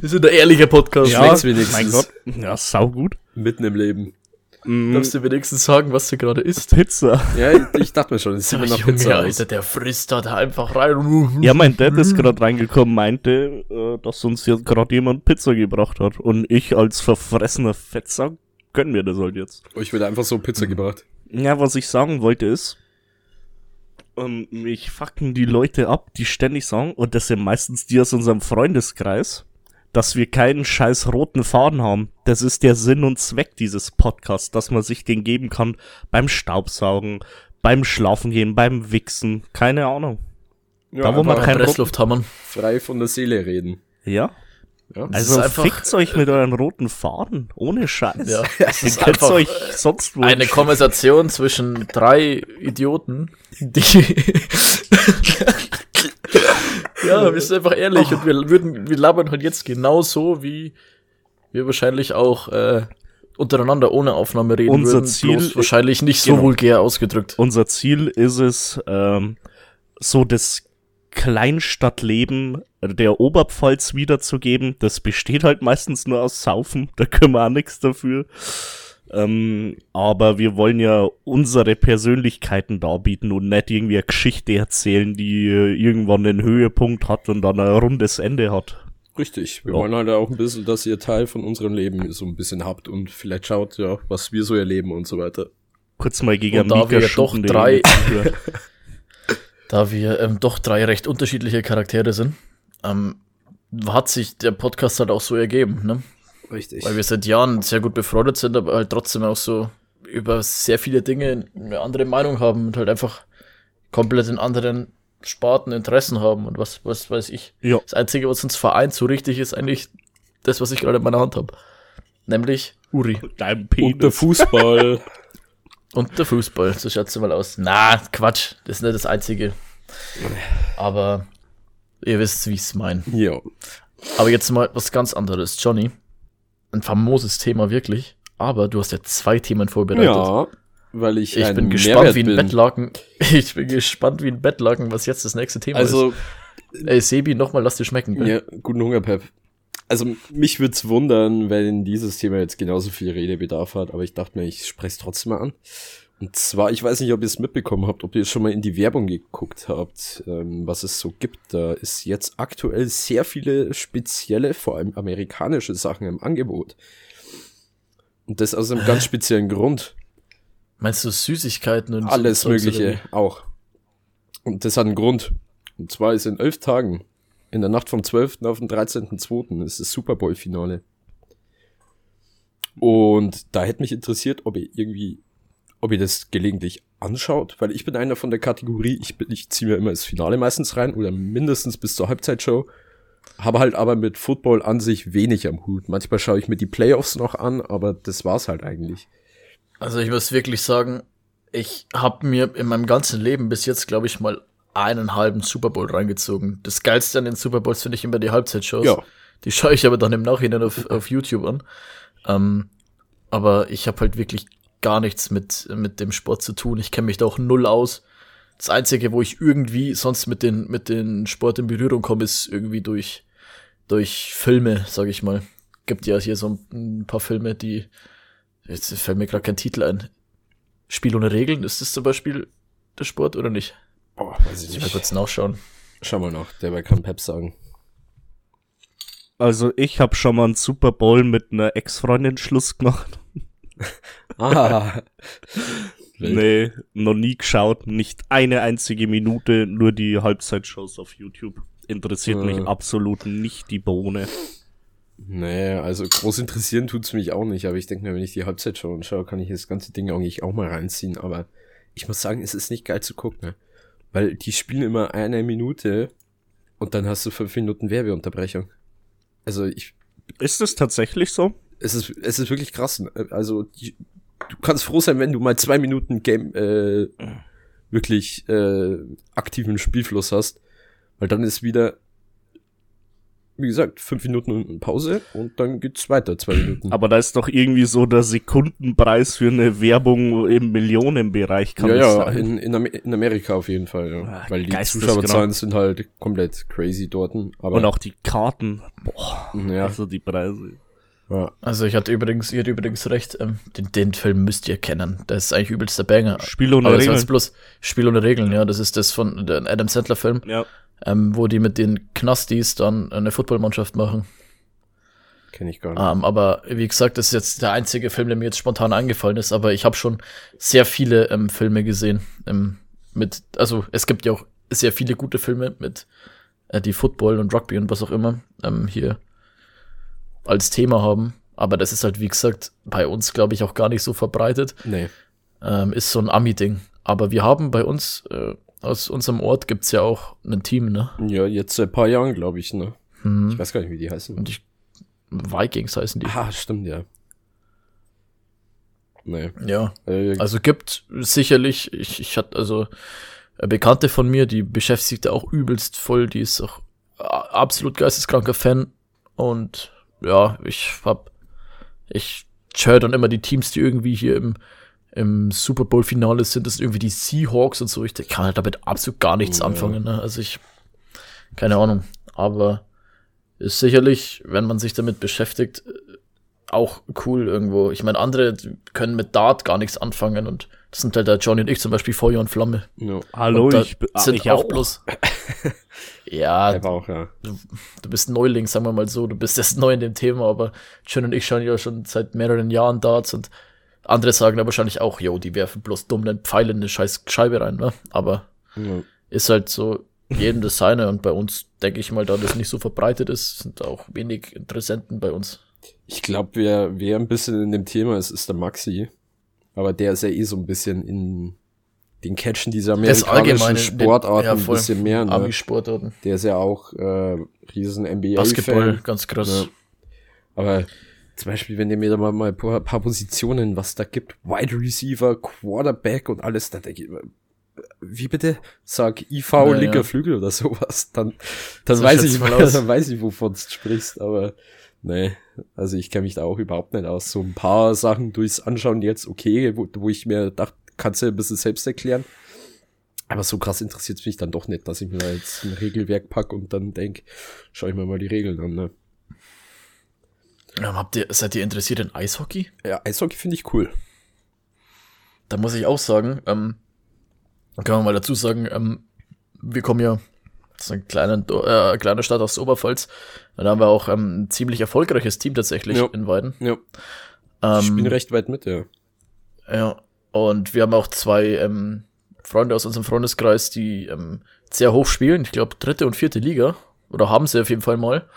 Wir sind der ehrliche Podcast.
Ja, mein Gott. Ja, sau gut.
Mitten im Leben.
Mm. Darfst du wenigstens sagen, was du gerade isst?
Pizza.
Ja, ich, ich dachte mir schon, es sieht
mir nach Pizza aus. Alter, der frisst da einfach rein.
Ja, mein Dad ist gerade reingekommen, meinte, äh, dass uns jetzt gerade jemand Pizza gebracht hat. Und ich als verfressener Fetzer gönnen mir das halt jetzt.
Oh, ich werde einfach so Pizza gebracht.
Ja, was ich sagen wollte ist, ähm, mich fucken die Leute ab, die ständig sagen, und das sind meistens die aus unserem Freundeskreis, dass wir keinen scheiß roten Faden haben. Das ist der Sinn und Zweck dieses Podcasts, dass man sich den geben kann beim Staubsaugen, beim Schlafen gehen, beim Wichsen, keine Ahnung.
Ja, da wo man keinen Pressluft haben.
Frei von der Seele reden.
Ja. Ja also fickt euch mit euren roten Faden, ohne Scheiß. Ja,
es ist einfach euch sonst wo. Eine Konversation zwischen drei Idioten, die ja, wir sind einfach ehrlich oh. und wir würden, wir labern halt jetzt genauso, wie wir wahrscheinlich auch äh, untereinander ohne Aufnahme reden
Unser
würden,
Ziel
wahrscheinlich nicht so
genau.
vulgär ausgedrückt.
Unser Ziel ist es, ähm, so das Kleinstadtleben der Oberpfalz wiederzugeben. Das besteht halt meistens nur aus Saufen, da können wir auch nichts dafür. Ähm, aber wir wollen ja unsere Persönlichkeiten darbieten und nicht irgendwie eine Geschichte erzählen, die äh, irgendwann einen Höhepunkt hat und dann ein rundes Ende hat.
Richtig. Wir
Ja.
wollen halt auch ein bisschen, dass ihr Teil von unserem Leben so ein bisschen habt und vielleicht schaut, ja, was wir so erleben und so weiter.
Kurz mal gegen
Und da
Mika
wir doch drei-. Da wir ähm, doch drei recht unterschiedliche Charaktere sind, ähm, hat sich der Podcast halt auch so ergeben, ne?
Richtig.
Weil wir seit Jahren sehr gut befreundet sind, aber halt trotzdem auch so über sehr viele Dinge eine andere Meinung haben und halt einfach komplett in anderen Sparten Interessen haben und was, was weiß ich.
Ja.
Das Einzige, was uns vereint so richtig, ist eigentlich das, was ich gerade in meiner Hand habe. Nämlich Uri.
Dein
und der
Penis.
Fußball.
Und der Fußball, so schaut's mal aus. Na, Quatsch, das ist nicht das Einzige. Aber ihr wisst, wie ich's mein.
ja.
Aber jetzt mal was ganz anderes. Johnny, ein famoses Thema wirklich. Aber du hast ja zwei Themen vorbereitet.
Ja, weil ich,
ich bin gespannt
Mehrwert
wie ein
bin.
Bettlaken. Ich bin gespannt wie ein Bettlaken, was jetzt das nächste Thema
Also,
ist. Ey, Sebi, nochmal lass dir schmecken.
ja, guten Hunger, Pep. Also, mich würd's wundern, wenn dieses Thema jetzt genauso viel Redebedarf hat, aber ich dachte mir, ich spreche es trotzdem mal an. Und zwar, ich weiß nicht, ob ihr es mitbekommen habt, ob ihr schon mal in die Werbung geguckt habt, ähm, was es so gibt. Da ist jetzt aktuell sehr viele spezielle, vor allem amerikanische Sachen im Angebot. Und das aus einem ganz speziellen Grund.
Meinst du Süßigkeiten und
Alles Mögliche auch. Und das hat einen Grund. Und zwar ist in elf Tagen, in der Nacht vom 12. auf den 13.2. ist das Super Bowl-Finale. Und da hätte mich interessiert, ob ihr irgendwie, ob ihr das gelegentlich anschaut, weil ich bin einer von der Kategorie, ich, ich ziehe mir immer das Finale meistens rein oder mindestens bis zur Halbzeitshow. Habe halt aber mit Football an sich wenig am Hut. Manchmal schaue ich mir die Playoffs noch an, aber das war's halt eigentlich.
Also ich muss wirklich sagen, ich habe mir in meinem ganzen Leben bis jetzt, glaube ich, mal einen halben Super Bowl reingezogen. Das Geilste an den Super Bowls finde ich immer die Halbzeitshows.
Ja.
Die schaue ich aber dann im Nachhinein auf, auf YouTube an. Ähm, aber ich habe halt wirklich gar nichts mit, mit dem Sport zu tun. Ich kenne mich da auch null aus. Das Einzige, wo ich irgendwie sonst mit den, mit den Sport in Berührung komme, ist irgendwie durch, durch Filme, sage ich mal. Gibt ja hier so ein, ein paar Filme, die Jetzt fällt mir gerade kein Titel ein. Spiel ohne Regeln, ist das zum Beispiel der Sport oder nicht?
Boah, weiß ich
Ich mal
nicht.
kurz nachschauen.
Schau mal noch, der kann Pep sagen.
Also ich habe schon mal einen Super Bowl mit einer Ex-Freundin Schluss gemacht.
Ah.
Nee, noch nie geschaut, nicht eine einzige Minute, nur die Halbzeitshows auf YouTube. Interessiert mich
Äh.
absolut nicht die Bohne.
Nee, also groß interessieren tut's mich auch nicht, aber ich denke mir, wenn ich die Halbzeit schaue und schaue, kann ich das ganze Ding eigentlich auch mal reinziehen, aber ich muss sagen, es ist nicht geil zu gucken, ne? Weil die spielen immer eine Minute und dann hast du fünf Minuten Werbeunterbrechung. Also ich,
Ist es tatsächlich so?
es ist, es ist wirklich krass. Also die, du kannst froh sein, wenn du mal zwei Minuten Game, äh, wirklich äh, aktiven Spielfluss hast, weil dann ist wieder, wie gesagt, fünf Minuten Pause und dann geht's weiter, zwei Minuten.
Aber da ist doch irgendwie so der Sekundenpreis für eine Werbung im Millionenbereich, kann
ja,
das
ja,
sein?
in, in, Amer in Amerika auf jeden Fall, ja.
Ah,
weil die. Zuschauerzahlen sind halt komplett crazy dort. Aber
Und auch die Karten. Boah,
ja,
also die Preise.
ja.
Also ich hatte übrigens, ihr habt übrigens recht, ähm, den, den Film müsst ihr kennen. Das ist eigentlich übelst der Banger.
Spiel ohne
Aber das
Regeln.
jetzt bloß Spiel ohne Regeln, ja. Das ist das von der Adam Sandler Film,
Ja.
Ähm, wo die mit den Knastis dann eine Footballmannschaft machen.
kenne ich gar nicht.
Ähm, aber wie gesagt, das ist jetzt der einzige Film, der mir jetzt spontan eingefallen ist. Aber ich habe schon sehr viele ähm, Filme gesehen. Ähm, mit, also es gibt ja auch sehr viele gute Filme mit äh, die Football und Rugby und was auch immer ähm, hier als Thema haben. Aber das ist halt, wie gesagt, bei uns, glaube ich, auch gar nicht so verbreitet.
Nee.
Ähm, ist so ein Ami-Ding. Aber wir haben bei uns, äh, aus unserem Ort gibt's ja auch ein Team, ne?
Ja, jetzt seit ein paar Jahren, glaube ich, ne?
Mhm.
Ich weiß gar nicht, wie die heißen.
Und ich, Vikings heißen die.
Ah, stimmt, ja. Nee.
Ja.
Äh,
Also gibt sicherlich, ich, ich hatte also eine Bekannte von mir, die beschäftigt auch übelst voll, die ist auch absolut geisteskranker Fan und ja, ich hab, ich ich höre dann immer die Teams, die irgendwie hier im, im Super Bowl-Finale sind, das sind irgendwie die Seahawks und so. Ich kann halt damit absolut gar nichts
Ja.
anfangen. Ne? Also ich, keine Ahnung. Aber ist sicherlich, wenn man sich damit beschäftigt, auch cool irgendwo. Ich meine, andere können mit Dart gar nichts anfangen und das sind halt der Johnny und ich zum Beispiel Feuer und Flamme.
Ja,
Hallo,
und
ich, bin- ah,
sind
ich
auch
auch.
bloß. ja,
auch, ja.
du bist Neuling, sagen wir mal so, du bist erst neu in dem Thema, aber John und ich schauen ja schon seit mehreren Jahren Darts und andere sagen da wahrscheinlich auch, jo, die werfen bloß dumm einen Pfeil in eine scheiß Scheibe rein, ne? Aber
ja.
ist halt so jedem das seine und bei uns, denke ich mal, da das nicht so verbreitet ist, sind auch wenig Interessenten bei uns.
Ich glaube, wer, wer ein bisschen in dem Thema ist, ist der Maxi. Aber der ist ja eh so ein bisschen in den Catchen dieser amerikanischen Sportarten
ja,
ein
voll.
bisschen mehr. Ne?
Ami-Sportarten.
Der ist ja auch äh, riesen NBA-Fan.
Basketball, ganz krass.
Ja. Aber zum Beispiel, wenn ihr mir da mal, mal ein paar, paar Positionen, was da gibt, Wide Receiver, Quarterback und alles, da denke ich immer, wie bitte? Sag IV,
Ja,
linker
ja.
Flügel oder sowas. Dann, dann
So
weiß ich,
mal aus.
dann weiß ich, wovon du sprichst, aber nee, also ich kenne mich da auch überhaupt nicht aus. So ein paar Sachen durchs Anschauen jetzt okay, wo, wo ich mir dachte, kannst du ein bisschen selbst erklären. Aber so krass interessiert mich dann doch nicht, dass ich mir da jetzt ein Regelwerk pack und dann denk, schau ich mir mal die Regeln an, ne?
Ähm, habt ihr, seid ihr interessiert in Eishockey?
Ja, Eishockey finde ich cool.
Da muss ich auch sagen, ähm, kann man mal dazu sagen, ähm, wir kommen ja aus einer kleinen, äh, kleiner Stadt aus Oberpfalz. Da haben wir auch ähm, ein ziemlich erfolgreiches Team tatsächlich
Ja.
in Weiden.
Ja, ich bin
Ähm,
recht weit mit, ja.
ja, und wir haben auch zwei ähm, Freunde aus unserem Freundeskreis, die ähm, sehr hoch spielen. Ich glaube, dritte und vierte Liga. Oder haben sie auf jeden Fall mal.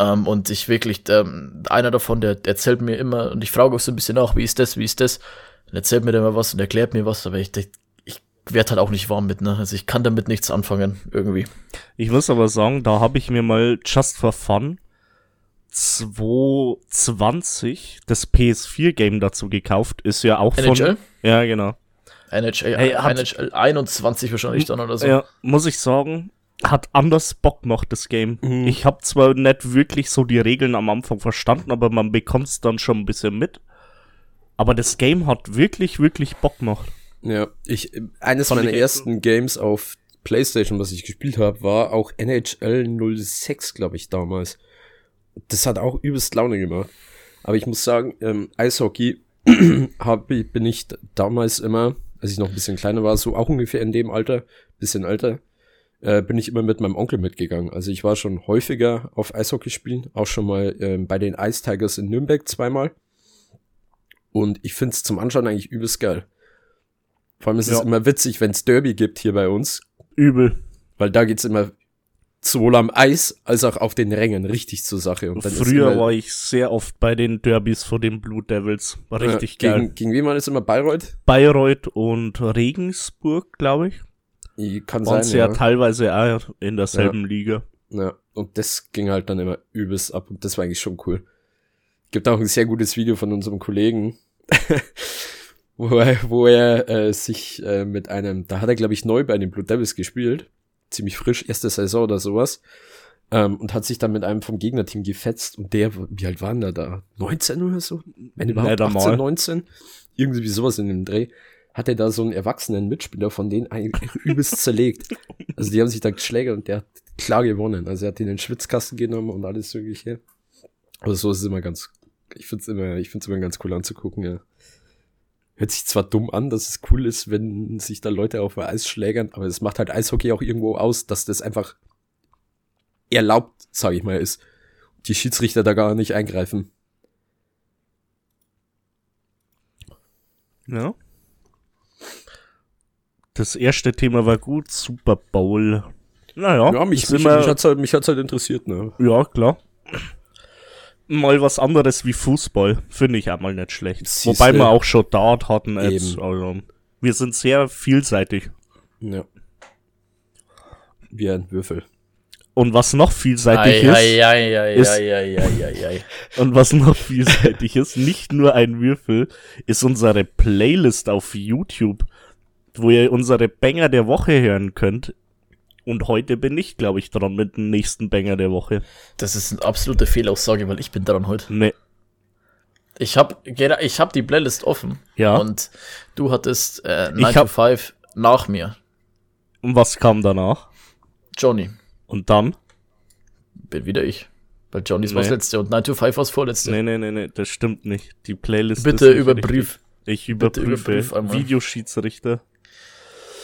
Ähm, und ich wirklich, ähm, einer davon, der, der erzählt mir immer, und ich frage auch so ein bisschen nach, wie ist das, wie ist das? Und erzählt mir dann immer was und erklärt mir was, aber ich, ich, ich werde halt auch nicht warm mit, ne? Also ich kann damit nichts anfangen, irgendwie.
Ich muss aber sagen, da habe ich mir mal just for fun 2020 das PS4-Game dazu gekauft. Ist ja auch von.
NHL?
Ja, genau.
NHL,
Hey,
NHL 21 wahrscheinlich dann oder so.
Ja, muss ich sagen, hat anders Bock noch das Game.
Mhm.
Ich habe zwar nicht wirklich so die Regeln am Anfang verstanden, aber man bekommt es dann schon ein bisschen mit. Aber das Game hat wirklich, wirklich Bock gemacht.
Ja, ich, eines
Fand
meiner
ich
ersten Games auf Playstation, was ich gespielt habe, war auch NHL 06, glaube ich, damals. Das hat auch übelst Laune gemacht. Aber ich muss sagen, ähm, Eishockey hab, ich- bin ich damals immer, als ich noch ein bisschen kleiner war, so auch ungefähr in dem Alter, bisschen älter, äh, bin ich immer mit meinem Onkel mitgegangen. Also ich war schon häufiger auf Eishockey spielen, auch schon mal ähm, bei den Ice Tigers in Nürnberg zweimal. Und ich find's zum Anschauen eigentlich übelst geil. Vor allem ist es
Ja.
immer witzig, wenn's Derby gibt hier bei uns,
Übel.
weil da geht's immer sowohl am Eis als auch auf den Rängen richtig zur Sache. Und
Früher war ich sehr oft bei den Derbys vor den Blue Devils. War richtig
äh,
geil.
Gegen, gegen wen war das immer? Bayreuth?
Bayreuth und Regensburg, glaube ich.
Kann sein,
sie ja
ja.
teilweise auch in derselben Liga.
ja. Und das ging halt dann immer übelst ab und das war eigentlich schon cool. Gibt auch ein sehr gutes Video von unserem Kollegen, wo er, wo er äh, sich äh, mit einem, da hat er glaube ich neu bei den Blue Devils gespielt, ziemlich frisch, erste Saison oder sowas, ähm, und hat sich dann mit einem vom Gegnerteam gefetzt und der, wie alt waren der da? 19 oder so? Wenn überhaupt
Nicht
18,
einmal.
19? Irgendwie sowas in dem Dreh. Hat er da so einen erwachsenen Mitspieler von denen eigentlich übelst zerlegt. Also die haben sich da geschlägert und der hat klar gewonnen. Also er hat den in den Schwitzkasten genommen und alles mögliche. Aber so ist es immer ganz, ich find's immer, ich find's immer ganz cool anzugucken, ja. Hört sich zwar dumm an, dass es cool ist, wenn sich da Leute auf Eis schlägern, aber es macht halt Eishockey auch irgendwo aus, dass das einfach erlaubt, sage ich mal, ist. Die Schiedsrichter da gar nicht eingreifen.
Ja. Das erste Thema war gut, Super Bowl. Naja,
Ja, mich, mich, mich hat's halt, mich hat's halt interessiert, ne?
ja, klar. Mal was anderes wie Fußball, finde ich auch mal nicht schlecht.
Siehste.
Wobei wir auch schon Dart hatten jetzt. Also, wir sind sehr vielseitig.
Ja. Wie ein Würfel.
Und was noch vielseitig
Ei,
ist,
ei, ei, ei,
ist-
ei, ei, ei, ei, ei.
und was noch vielseitig ist, nicht nur ein Würfel, ist unsere Playlist auf YouTube, wo ihr unsere Banger der Woche hören könnt. Und heute bin ich, glaube ich, dran mit dem nächsten Banger der Woche.
Das ist eine absolute Fehlaussage, weil ich bin dran heute.
Nee,
Ich hab, gera- ich hab die Playlist offen.
Ja.
Und du hattest äh, 9
Ich
to
hab-
5 nach mir.
Und was kam danach?
Johnny.
Und dann?
Bin wieder ich. Weil Johnny's war das
Nee.
letzte und 9 to 5 war das vorletzte.
Nee, nee, nee, nee, das stimmt nicht. Die Playlist
Bitte
ist
überprüf.
richtig. Ich
Bitte
überprüfe.
überprüf einmal.
Videoschiedsrichter.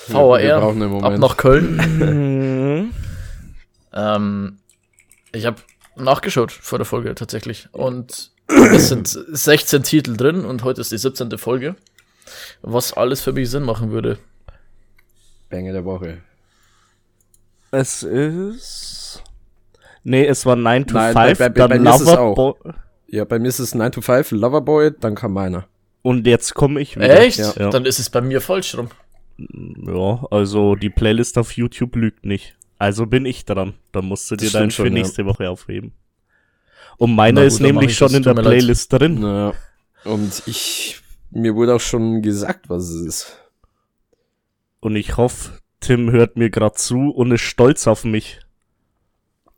Wir brauchen einen
ab nach Köln. ähm, ich habe nachgeschaut vor der Folge tatsächlich. Und es sind 16 Titel drin und heute ist die 17. Folge. Was alles für mich Sinn machen würde.
Banger der Woche.
Es ist. Nee, es war 9 to
Nein,
5,
bei- bei-
dann
bei mir ist es
Loverboy.
Ja, bei mir ist es 9 to 5, Loverboy, dann kam meiner.
Und jetzt komme ich wieder.
Echt?
Ja.
Dann ist es bei mir falsch rum.
Ja, also die Playlist auf YouTube lügt nicht. Also bin ich dran. Dann musst du dir deinen für
schon, ja.
nächste Woche aufheben. Und meiner ist nämlich
ich
schon in der
mir leid.
Playlist drin.
Naja. Und ich, mir wurde auch schon gesagt, was es ist.
Und ich hoffe, Tim hört mir gerade zu und ist stolz auf mich.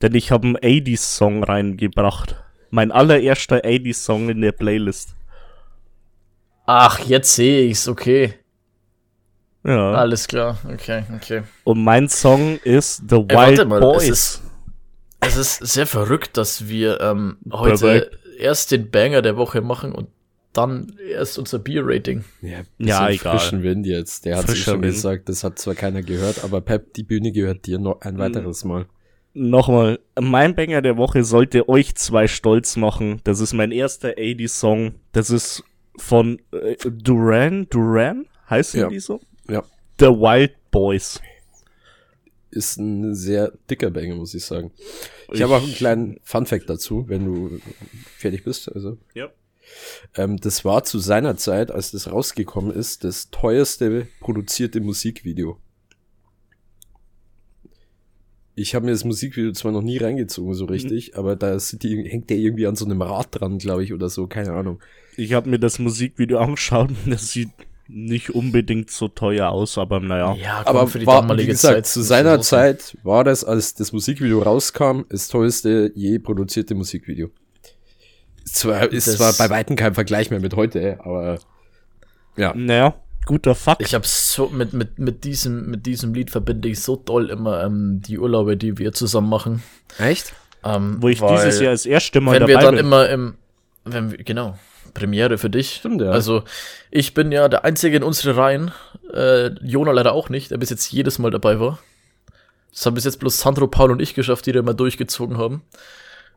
Denn ich habe einen 80s-Song reingebracht. Mein allererster 80s-Song in der Playlist.
Ach, jetzt sehe ich's, okay.
Ja.
Alles klar, okay, okay.
Und mein Song ist The
Ey, warte
Wild
mal,
Boys.
es ist, es ist sehr verrückt, dass wir ähm, heute
Perfekt.
erst den Banger der Woche machen und dann erst unser Bier-Rating.
Ja,
Ja, egal.
Frischen Wind jetzt. Der hat schon
Wind.
gesagt, das hat zwar keiner gehört, aber Pep, die Bühne gehört dir noch ein weiteres Mal.
Nochmal, mein Banger der Woche sollte euch zwei stolz machen. Das ist mein erster 80s-Song. Das ist von äh, Duran, Duran? Heißen
Ja.
die so? The Wild Boys.
Ist ein sehr dicker Banger, muss ich sagen. Ich,
Ich-
habe auch einen kleinen Funfact dazu, wenn du fertig bist. Also,
Ja.
ähm, das war zu seiner Zeit, als das rausgekommen ist, das teuerste produzierte Musikvideo. Ich habe mir das Musikvideo zwar noch nie reingezogen, so richtig, aber da die, hängt der irgendwie an so einem Rad dran, glaube ich, oder so, keine Ahnung.
Ich habe mir das Musikvideo angeschaut und das sieht nicht unbedingt so teuer aus, aber naja.
Ja, komm,
Aber
für die
war,
damalige
wie gesagt,
Zeit.
zu seiner. Zeit war das, als das Musikvideo rauskam, das teuerste je produzierte Musikvideo. Ist zwar, ist
Das-
zwar bei Weitem kein Vergleich mehr mit heute, aber ja.
Naja, guter Fakt.
Ich habe so mit, mit, mit, diesem, mit diesem Lied verbinde ich so doll immer ähm, die Urlaube, die wir zusammen machen.
Echt?
Ähm,
wo ich
weil-
dieses Jahr das erste Mal
wenn
dabei
wir dann
bin.
immer im, wenn wir, genau, Premiere für dich.
Stimmt, ja.
Also, ich bin ja der Einzige in unseren Reihen, äh, Jona leider auch nicht, der bis jetzt jedes Mal dabei war. Das haben bis jetzt bloß Sandro, Paul und ich geschafft, die da immer durchgezogen haben.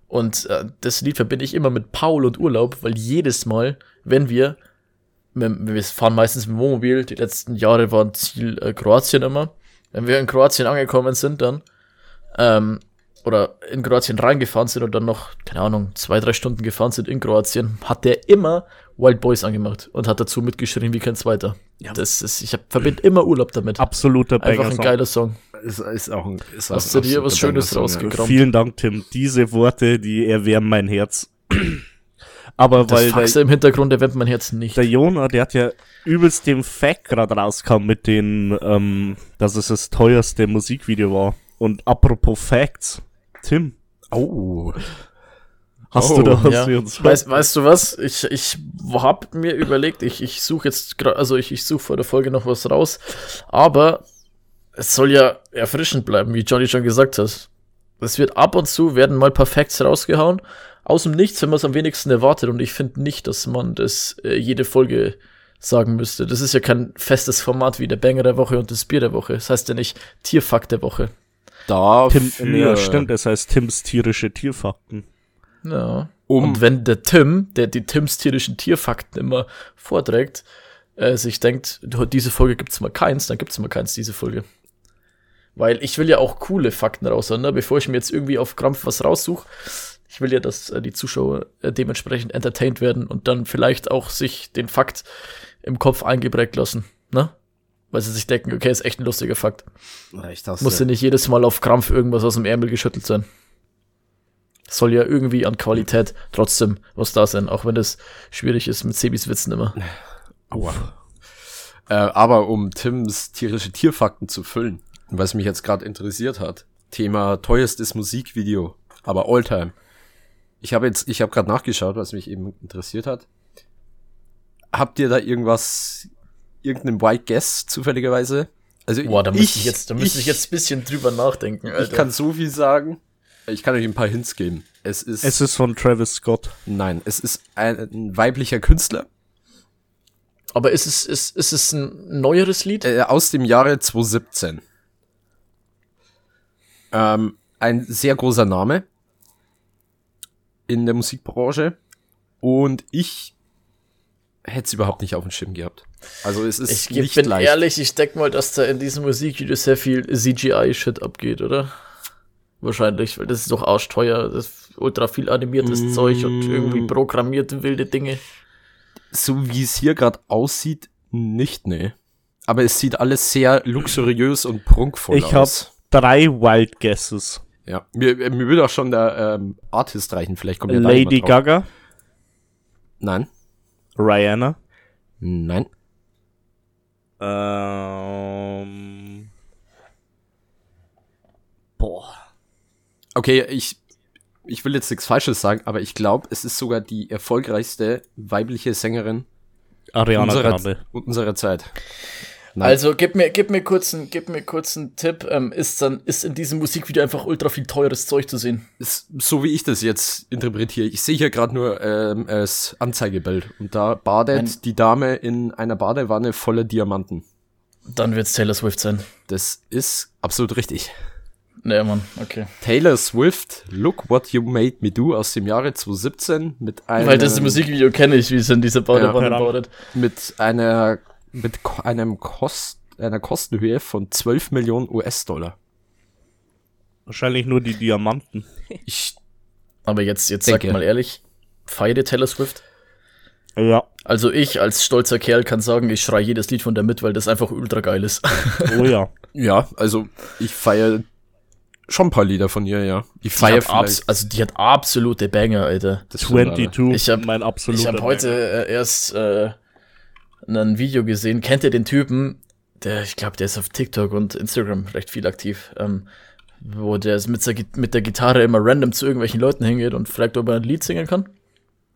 Und äh, das Lied verbinde ich immer mit Paul und Urlaub, weil jedes Mal, wenn wir, wir, fahren meistens mit dem Wohnmobil, die letzten Jahre waren Ziel äh, Kroatien immer. Wenn wir in Kroatien angekommen sind, dann, ähm, oder in Kroatien reingefahren sind und dann noch, keine Ahnung, zwei, drei Stunden gefahren sind in Kroatien, hat der immer Wild Boys angemacht und hat dazu mitgeschrien wie kein zweiter.
Ja.
Das ist, ich verbinde immer Urlaub damit.
Absoluter
Einfach ein
Banger.
geiler Song.
Ist, ist auch ein, ist
Hast du dir was Schönes rausgekramt?
Vielen Dank, Tim. Diese Worte, die erwärmen mein Herz. Aber
Das
weil der,
im Hintergrund erwärmt mein Herz nicht.
der Jona, der hat ja übelst den Fact gerade rauskam mit den, ähm, dass es das teuerste Musikvideo war. Und apropos Facts, Tim.
Oh.
hast
Oh,
du da was
Ja.
für uns?
Weißt, weißt du was? Ich, ich hab mir überlegt, ich, ich suche jetzt, also ich, ich suche vor der Folge noch was raus, aber es soll ja erfrischend bleiben, wie Johnny schon gesagt hat. Es wird ab und zu werden mal Perfekts rausgehauen, aus dem Nichts, wenn man es am wenigsten erwartet. Und ich finde nicht, dass man das äh, jede Folge sagen müsste. Das ist ja kein festes Format wie der Banger der Woche und das Bier der Woche. Das heißt ja nicht Tierfakt der Woche.
Dafür,
Tim, nee, stimmt, es heißt Tims tierische Tierfakten.
Ja.
Um-
Und wenn der Tim, der die Tims tierischen Tierfakten immer vorträgt, äh, sich denkt, du, diese Folge gibt's mal keins, dann gibt's mal keins, diese Folge. Weil ich will ja auch coole Fakten raushauen, ne? bevor ich mir jetzt irgendwie auf Krampf was raussuche. Ich will ja, dass äh, die Zuschauer äh, dementsprechend entertained werden und dann vielleicht auch sich den Fakt im Kopf eingeprägt lassen, ne? Weil sie sich denken, okay, ist echt ein lustiger Fakt.
Ich
Muss ja nicht jedes Mal auf Krampf irgendwas aus dem Ärmel geschüttelt sein. Soll ja irgendwie an Qualität trotzdem was da sein, auch wenn das schwierig ist mit Sebis Witzen immer.
Aua. Äh, aber um Tims tierische Tierfakten zu füllen, was mich jetzt gerade interessiert hat, Thema teuerstes Musikvideo, aber Alltime. Ich habe jetzt, ich habe gerade nachgeschaut, was mich eben interessiert hat. habt ihr da irgendwas, irgendeinen White Guess zufälligerweise? Also
Boah, da müsste ich, jetzt, da müsste ich, jetzt ein bisschen drüber nachdenken, Alter.
Ich kann so viel sagen. Ich kann euch ein paar Hints geben. Es ist.
Es ist von Travis Scott.
Nein, es ist ein, ein weiblicher Künstler.
Aber ist es, ist, ist es ein neueres Lied?
Äh, aus dem Jahre 2017. Ähm, ein sehr großer Name in der Musikbranche. Und ich hätte es überhaupt nicht auf dem Schirm gehabt. Also es ist
ich nicht bin leicht. ehrlich, ich denke mal, dass da in diesem Musikvideo sehr viel CGI-Shit abgeht, oder? Wahrscheinlich, weil das ist doch arschteuer. Das ist ultra viel animiertes mm. Zeug und irgendwie programmierte wilde Dinge.
So wie es hier gerade aussieht, nicht, ne. Aber es sieht alles sehr luxuriös und prunkvoll
ich aus. Ich habe drei Wild Guesses.
Ja, mir, mir würde auch schon der ähm, Artist reichen. Vielleicht kommt ja
Lady Gaga.
Nein.
Rihanna.
Nein.
Ähm. Boah.
Okay, ich, ich will jetzt nichts Falsches sagen, aber ich glaube, es ist sogar die erfolgreichste weibliche Sängerin
Ariana
unserer,
Grande.
unserer Zeit.
Nein. Also gib mir, gib mir kurz einen, gib mir kurz einen Tipp. Ähm, ist dann ist in diesem Musikvideo einfach ultra viel teures Zeug zu sehen?
Ist, so wie ich das jetzt interpretiere. Ich sehe hier gerade nur ähm, das Anzeigebild und da badet Ein die Dame in einer Badewanne voller Diamanten.
Dann wird's Taylor Swift sein.
Das ist absolut richtig.
Nee, Mann, okay.
Taylor Swift, Look What You Made Me Do aus dem Jahre 2017 mit einem.
Weil das Musikvideo kenne ich, wie es in dieser Badewanne ja, badet.
Mit einer, mit einem Kost, einer Kostenhöhe von 12 Millionen US-Dollar.
Wahrscheinlich nur die Diamanten.
Ich. Aber jetzt, jetzt sag mal ehrlich, feiere Taylor Swift?
Ja.
Also ich als stolzer Kerl kann sagen, ich schreie jedes Lied von der mit, weil das einfach ultra geil ist.
Oh ja.
ja, also ich feiere schon ein paar Lieder von ihr, ja.
Die feiert Also die hat absolute Banger, Alter.
Das 22,
ich hab, mein absoluter Ich habe heute äh, erst äh, ein Video gesehen. Kennt ihr den Typen? Der, ich glaube, der ist auf TikTok und Instagram recht viel aktiv. Ähm, wo der mit der, mit der Gitarre immer random zu irgendwelchen Leuten hingeht und fragt, ob er ein Lied singen kann.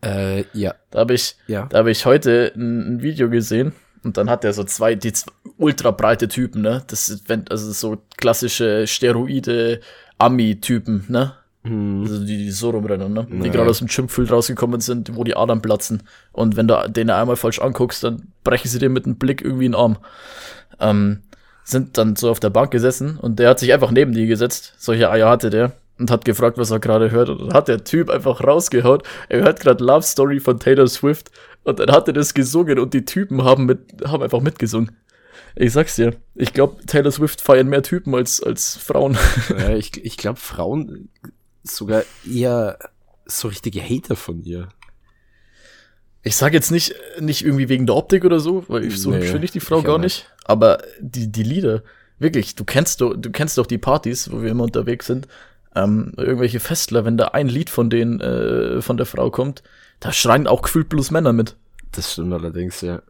Äh, ja.
Da habe ich, ja. da habe ich heute ein, ein Video gesehen und dann hat er so zwei, die zwei ultra breite Typen, ne? Das ist, wenn, also so klassische Steroide Ami-Typen, ne? Mhm. Also die, die so rumrennen, ne? Die gerade aus dem Schimpfeld rausgekommen sind, wo die Adern platzen. Und wenn du den einmal falsch anguckst, dann brechen sie dir mit einem Blick irgendwie einen Arm. Ähm, sind dann so auf der Bank gesessen und der hat sich einfach neben die gesetzt. Solche Eier hatte der und hat gefragt, was er gerade hört. Und dann hat der Typ einfach rausgehaut. Er hört gerade Love Story von Taylor Swift und dann hat er das gesungen und die Typen haben, mit, haben einfach mitgesungen. Ich sag's dir, ich glaube, Taylor Swift feiern mehr Typen als, als Frauen.
Ja, ich ich glaube, Frauen sogar eher so richtige Hater von ihr.
Ich sage jetzt nicht, nicht irgendwie wegen der Optik oder so, weil ich so nee, finde ich die Frau ich gar nicht. Aber die, die Lieder, wirklich, du kennst doch, du kennst doch die Partys, wo wir immer unterwegs sind. Ähm, irgendwelche Festler, wenn da ein Lied von denen, äh, von der Frau kommt, da schreien auch gefühlt bloß Männer mit.
Das stimmt allerdings, ja.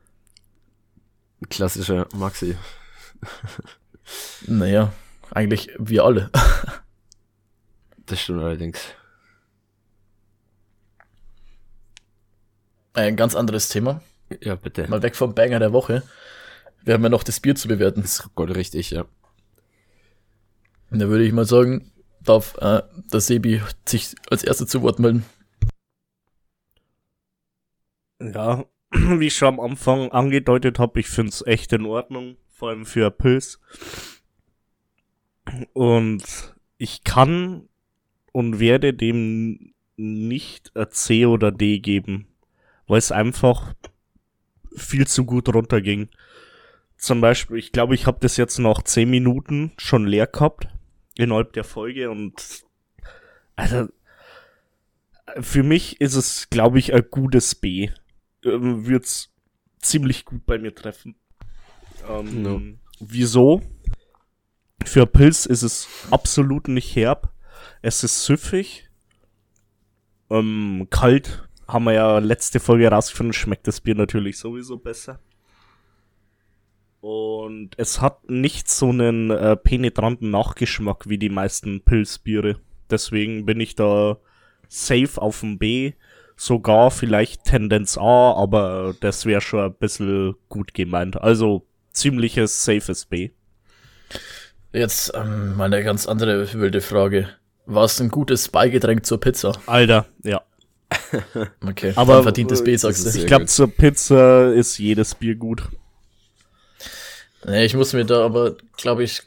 Klassischer Maxi.
naja, eigentlich wir alle.
das stimmt allerdings.
Ein ganz anderes Thema.
Ja, bitte.
Mal weg vom Banger der Woche. Wir haben ja noch das Bier zu bewerten.
Das ist Gott richtig, ja.
Und da würde ich mal sagen, darf äh, der Sebi sich als erster zu Wort melden.
Ja, wie ich schon am Anfang angedeutet habe, ich finde es echt in Ordnung, vor allem für Pilz. Und ich kann und werde dem nicht ein C oder D geben, weil es einfach viel zu gut runterging. Zum Beispiel, ich glaube, ich habe das jetzt noch 10 Minuten schon leer gehabt innerhalb der Folge und also für mich ist es, glaube ich, ein gutes B ähm, wird's ziemlich gut bei mir treffen. Ähm, no. Wieso? Für Pilz ist es absolut nicht herb. Es ist süffig. Ähm, kalt haben wir ja letzte Folge herausgefunden, schmeckt das Bier natürlich sowieso besser. Und es hat nicht so einen äh, penetranten Nachgeschmack wie die meisten Pilzbiere. Deswegen bin ich da safe auf dem B sogar vielleicht Tendenz A, aber das wäre schon ein bisschen gut gemeint. Also ziemliches safes B.
Jetzt ähm, mal ganz andere wilde Frage. War es ein gutes Beigetränk zur Pizza?
Alter, ja.
Okay,
Aber,
verdientes B, sagst
ist
du.
Ich glaube, zur Pizza ist jedes Bier gut.
Nee, ich muss mir da aber, glaube ich,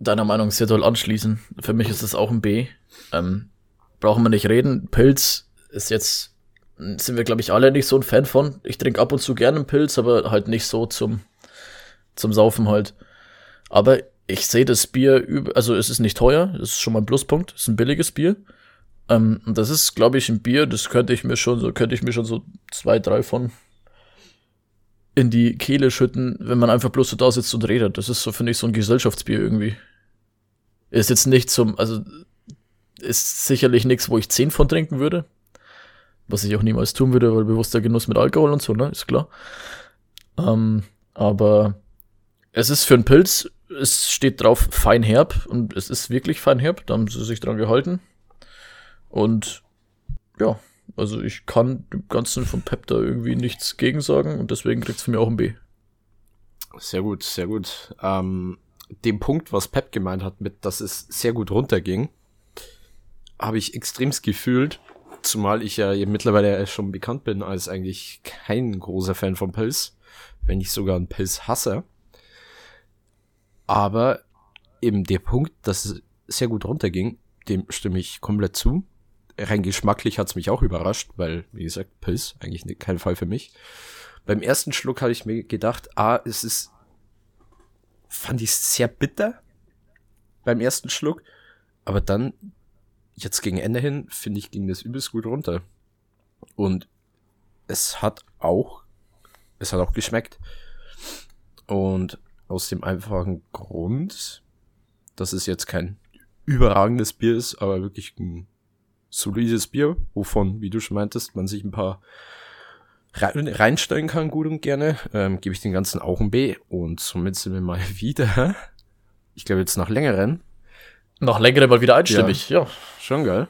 deiner Meinung sehr doll anschließen. Für mich ist das auch ein B. Ähm, brauchen wir nicht reden. Pilz ist jetzt, sind wir, glaube ich, alle nicht so ein Fan von. Ich trinke ab und zu gerne einen Pilz, aber halt nicht so zum, zum Saufen halt. Aber ich sehe das Bier, üb- also es ist nicht teuer, das ist schon mal ein Pluspunkt, es ist ein billiges Bier. Ähm, und das ist, glaube ich, ein Bier, das könnte ich mir schon so, könnte ich mir schon so zwei, drei von in die Kehle schütten, wenn man einfach bloß so da sitzt und redet. Das ist so, finde ich, so ein Gesellschaftsbier irgendwie. Ist jetzt nicht zum, also ist sicherlich nichts, wo ich zehn von trinken würde. Was ich auch niemals tun würde, weil bewusster Genuss mit Alkohol und so, ne? Ist klar. Ähm, aber es ist für einen Pilz, es steht drauf fein herb und es ist wirklich fein herb, da haben sie sich dran gehalten. Und ja, also ich kann dem Ganzen von Pep da irgendwie nichts gegen sagen und deswegen kriegt's von mir auch ein B.
Sehr gut, sehr gut. Ähm, dem Punkt, was Pep gemeint hat, mit, dass es sehr gut runterging, habe ich extremst gefühlt, zumal ich ja mittlerweile schon bekannt bin als eigentlich kein großer Fan von Pilz, wenn nicht sogar ein Pilz-Hasser. Aber eben der Punkt, dass es sehr gut runterging, dem stimme ich komplett zu. Rein geschmacklich hat's mich auch überrascht, weil, wie gesagt, Pilz eigentlich kein Fall für mich. Beim ersten Schluck habe ich mir gedacht, ah, es ist, fand ich sehr bitter beim ersten Schluck, aber dann, jetzt gegen Ende hin, finde ich, ging das übelst gut runter. Und es hat auch, es hat auch geschmeckt. Und aus dem einfachen Grund, dass es jetzt kein überragendes Bier ist, aber wirklich ein solides Bier, wovon, wie du schon meintest, man sich ein paar rein, reinstellen kann, gut und gerne, ähm, gebe ich den ganzen auch ein B. Und somit sind wir mal wieder, ich glaube jetzt nach längeren,
Nach längerem mal wieder einstimmig, ja.
schon geil.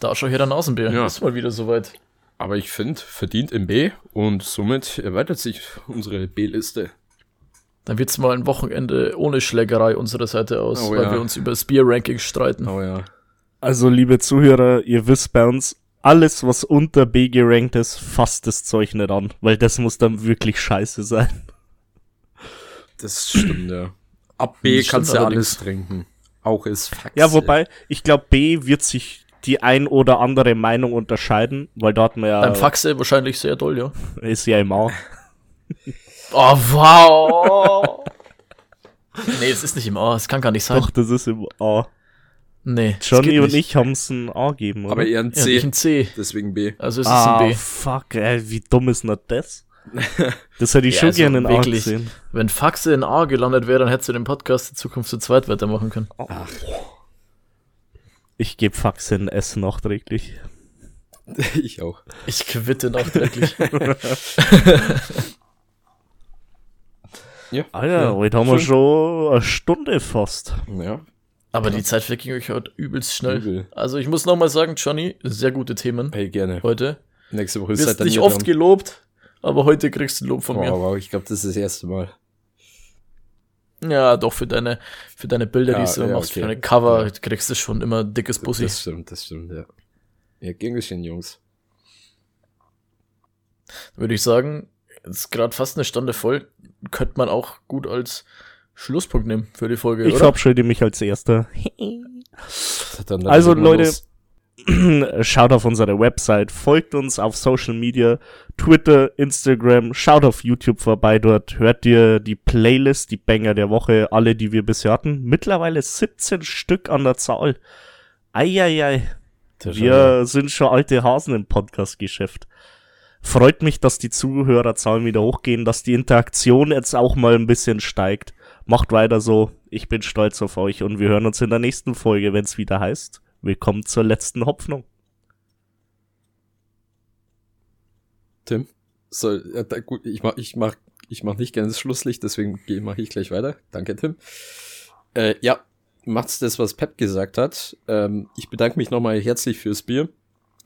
Da schau hier der Nasenbär.
Ja.
Ist mal wieder soweit.
Aber ich finde, verdient im B und somit erweitert sich unsere B-Liste.
Dann wird's mal ein Wochenende ohne Schlägerei unserer Seite aus,
Oh
weil
ja.
wir uns über das Bier-Ranking streiten.
Oh ja.
Also, liebe Zuhörer, ihr wisst bei uns, alles, was unter B gerankt ist, fasst das Zeug nicht an, weil das muss dann wirklich scheiße sein.
Das stimmt, ja. Ab B
Das
kannst du
allerdings.
alles trinken. Auch ist Fax.
Ja, wobei, ich glaube, B wird sich die ein oder andere Meinung unterscheiden, weil dort man ja,
Beim Faxe wahrscheinlich sehr doll, ja.
ist ja im A.
Oh, wow! nee, es ist nicht im A, es kann gar nicht sein.
Doch, das ist im A.
Nee. es
Johnny und
nicht.
ich haben's ein A gegeben, oder?
Aber eher ein
Ja,
C.
nicht ein C.
deswegen B.
Also es ist
ah,
ein B.
fuck, ey, wie dumm ist denn das? Das hätte ich
Ja,
schon
also
gerne in A
wirklich.
gesehen.
Wenn Faxe in A gelandet wäre, dann hättest du den Podcast in Zukunft zu zweit weitermachen können.
Ich gebe Faxe ein S nachträglich.
ich auch.
Ich quitte nachträglich.
Ja.
Alter, heute haben wir schon eine Stunde fast.
Ja.
Aber die Zeit verging euch heute übelst schnell.
Übel.
Also ich muss nochmal sagen, Johnny, sehr gute Themen
Hey, gerne.
heute.
Nächste Woche ist
wirst
dann
nicht
ihr
oft
dran.
gelobt, aber heute kriegst du Lob von
Wow,
mir.
wow, ich glaube, das ist das erste Mal.
Ja, doch, für deine, für deine Bilder,
Ja,
die du
ja,
machst,
okay.
für deine Cover,
Ja.
kriegst du schon immer dickes Bussi.
Das stimmt, das stimmt, ja. Ja, gern geschehen, Jungs.
Würde ich sagen, ist gerade fast eine Stunde voll. Könnte man auch gut als Schlusspunkt nehmen für die Folge,
Ich
oder?
verabschiede mich als Erster. Also, Leute,
los.
schaut auf unsere Website, folgt uns auf Social Media, Twitter, Instagram, schaut auf YouTube vorbei, dort hört ihr die Playlist, die Banger der Woche, alle, die wir bisher hatten. Mittlerweile 17 Stück an der Zahl. Eieiei, wir sind schon alte Hasen im Podcast-Geschäft. Freut mich, dass die Zuhörerzahlen wieder hochgehen, dass die Interaktion jetzt auch mal ein bisschen steigt. Macht weiter so. Ich bin stolz auf euch und wir hören uns in der nächsten Folge, wenn es wieder heißt. Willkommen zur letzten Hoffnung.
Tim. So, ja, da, gut, ich mach, ich mach, ich mach nicht gerne das Schlusslicht, deswegen mache ich gleich weiter. Danke, Tim. Äh, ja, macht's das, was Pep gesagt hat. Ähm, ich bedanke mich nochmal herzlich fürs Bier.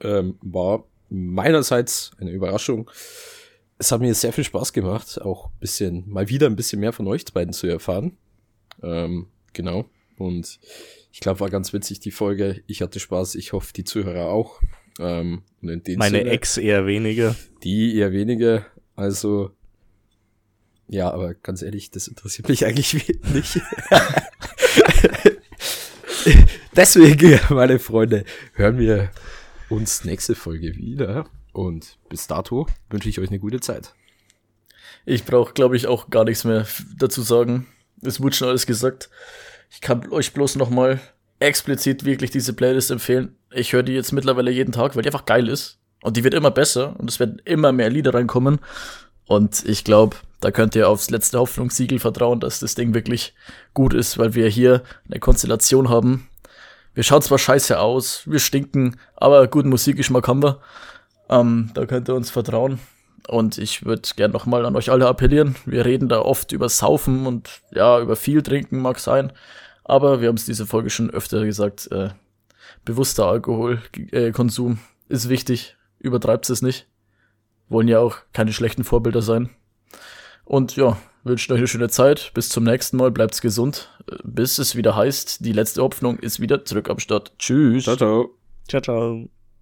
Ähm, war meinerseits eine Überraschung. Es hat mir sehr viel Spaß gemacht, auch bisschen, mal wieder ein bisschen mehr von euch beiden zu erfahren. Ähm, genau. Und ich glaube, war ganz witzig die Folge. Ich hatte Spaß. Ich hoffe, die Zuhörer auch. Ähm,
Meine Sinne, Ex eher weniger.
Die eher weniger. Also, ja, aber ganz ehrlich, das interessiert mich eigentlich nicht. Deswegen, meine Freunde, hören wir uns nächste Folge wieder. Und bis dato wünsche ich euch eine gute Zeit.
Ich brauche, glaube ich, auch gar nichts mehr dazu sagen. Es wurde schon alles gesagt. Ich kann euch bloß noch mal explizit wirklich diese Playlist empfehlen. Ich höre die jetzt mittlerweile jeden Tag, weil die einfach geil ist. Und die wird immer besser und es werden immer mehr Lieder reinkommen. Und ich glaube, da könnt ihr aufs letzte Hoffnungssiegel vertrauen, dass das Ding wirklich gut ist, weil wir hier eine Konstellation haben. Wir schauen zwar scheiße aus, wir stinken, aber guten Musikgeschmack haben wir. Ähm, da könnt ihr uns vertrauen. Und ich würde gern nochmal an euch alle appellieren. Wir reden da oft über Saufen und ja, über viel trinken mag sein. Aber wir haben es diese Folge schon öfter gesagt, äh, bewusster Alkoholkonsum äh, ist wichtig. Übertreibt es nicht. Wollen ja auch keine schlechten Vorbilder sein. Und ja, wünschen euch eine schöne Zeit. Bis zum nächsten Mal. Bleibt's gesund. Bis es wieder heißt, die letzte Hoffnung ist wieder zurück am Start. Tschüss.
Ciao, ciao.
Ciao, ciao.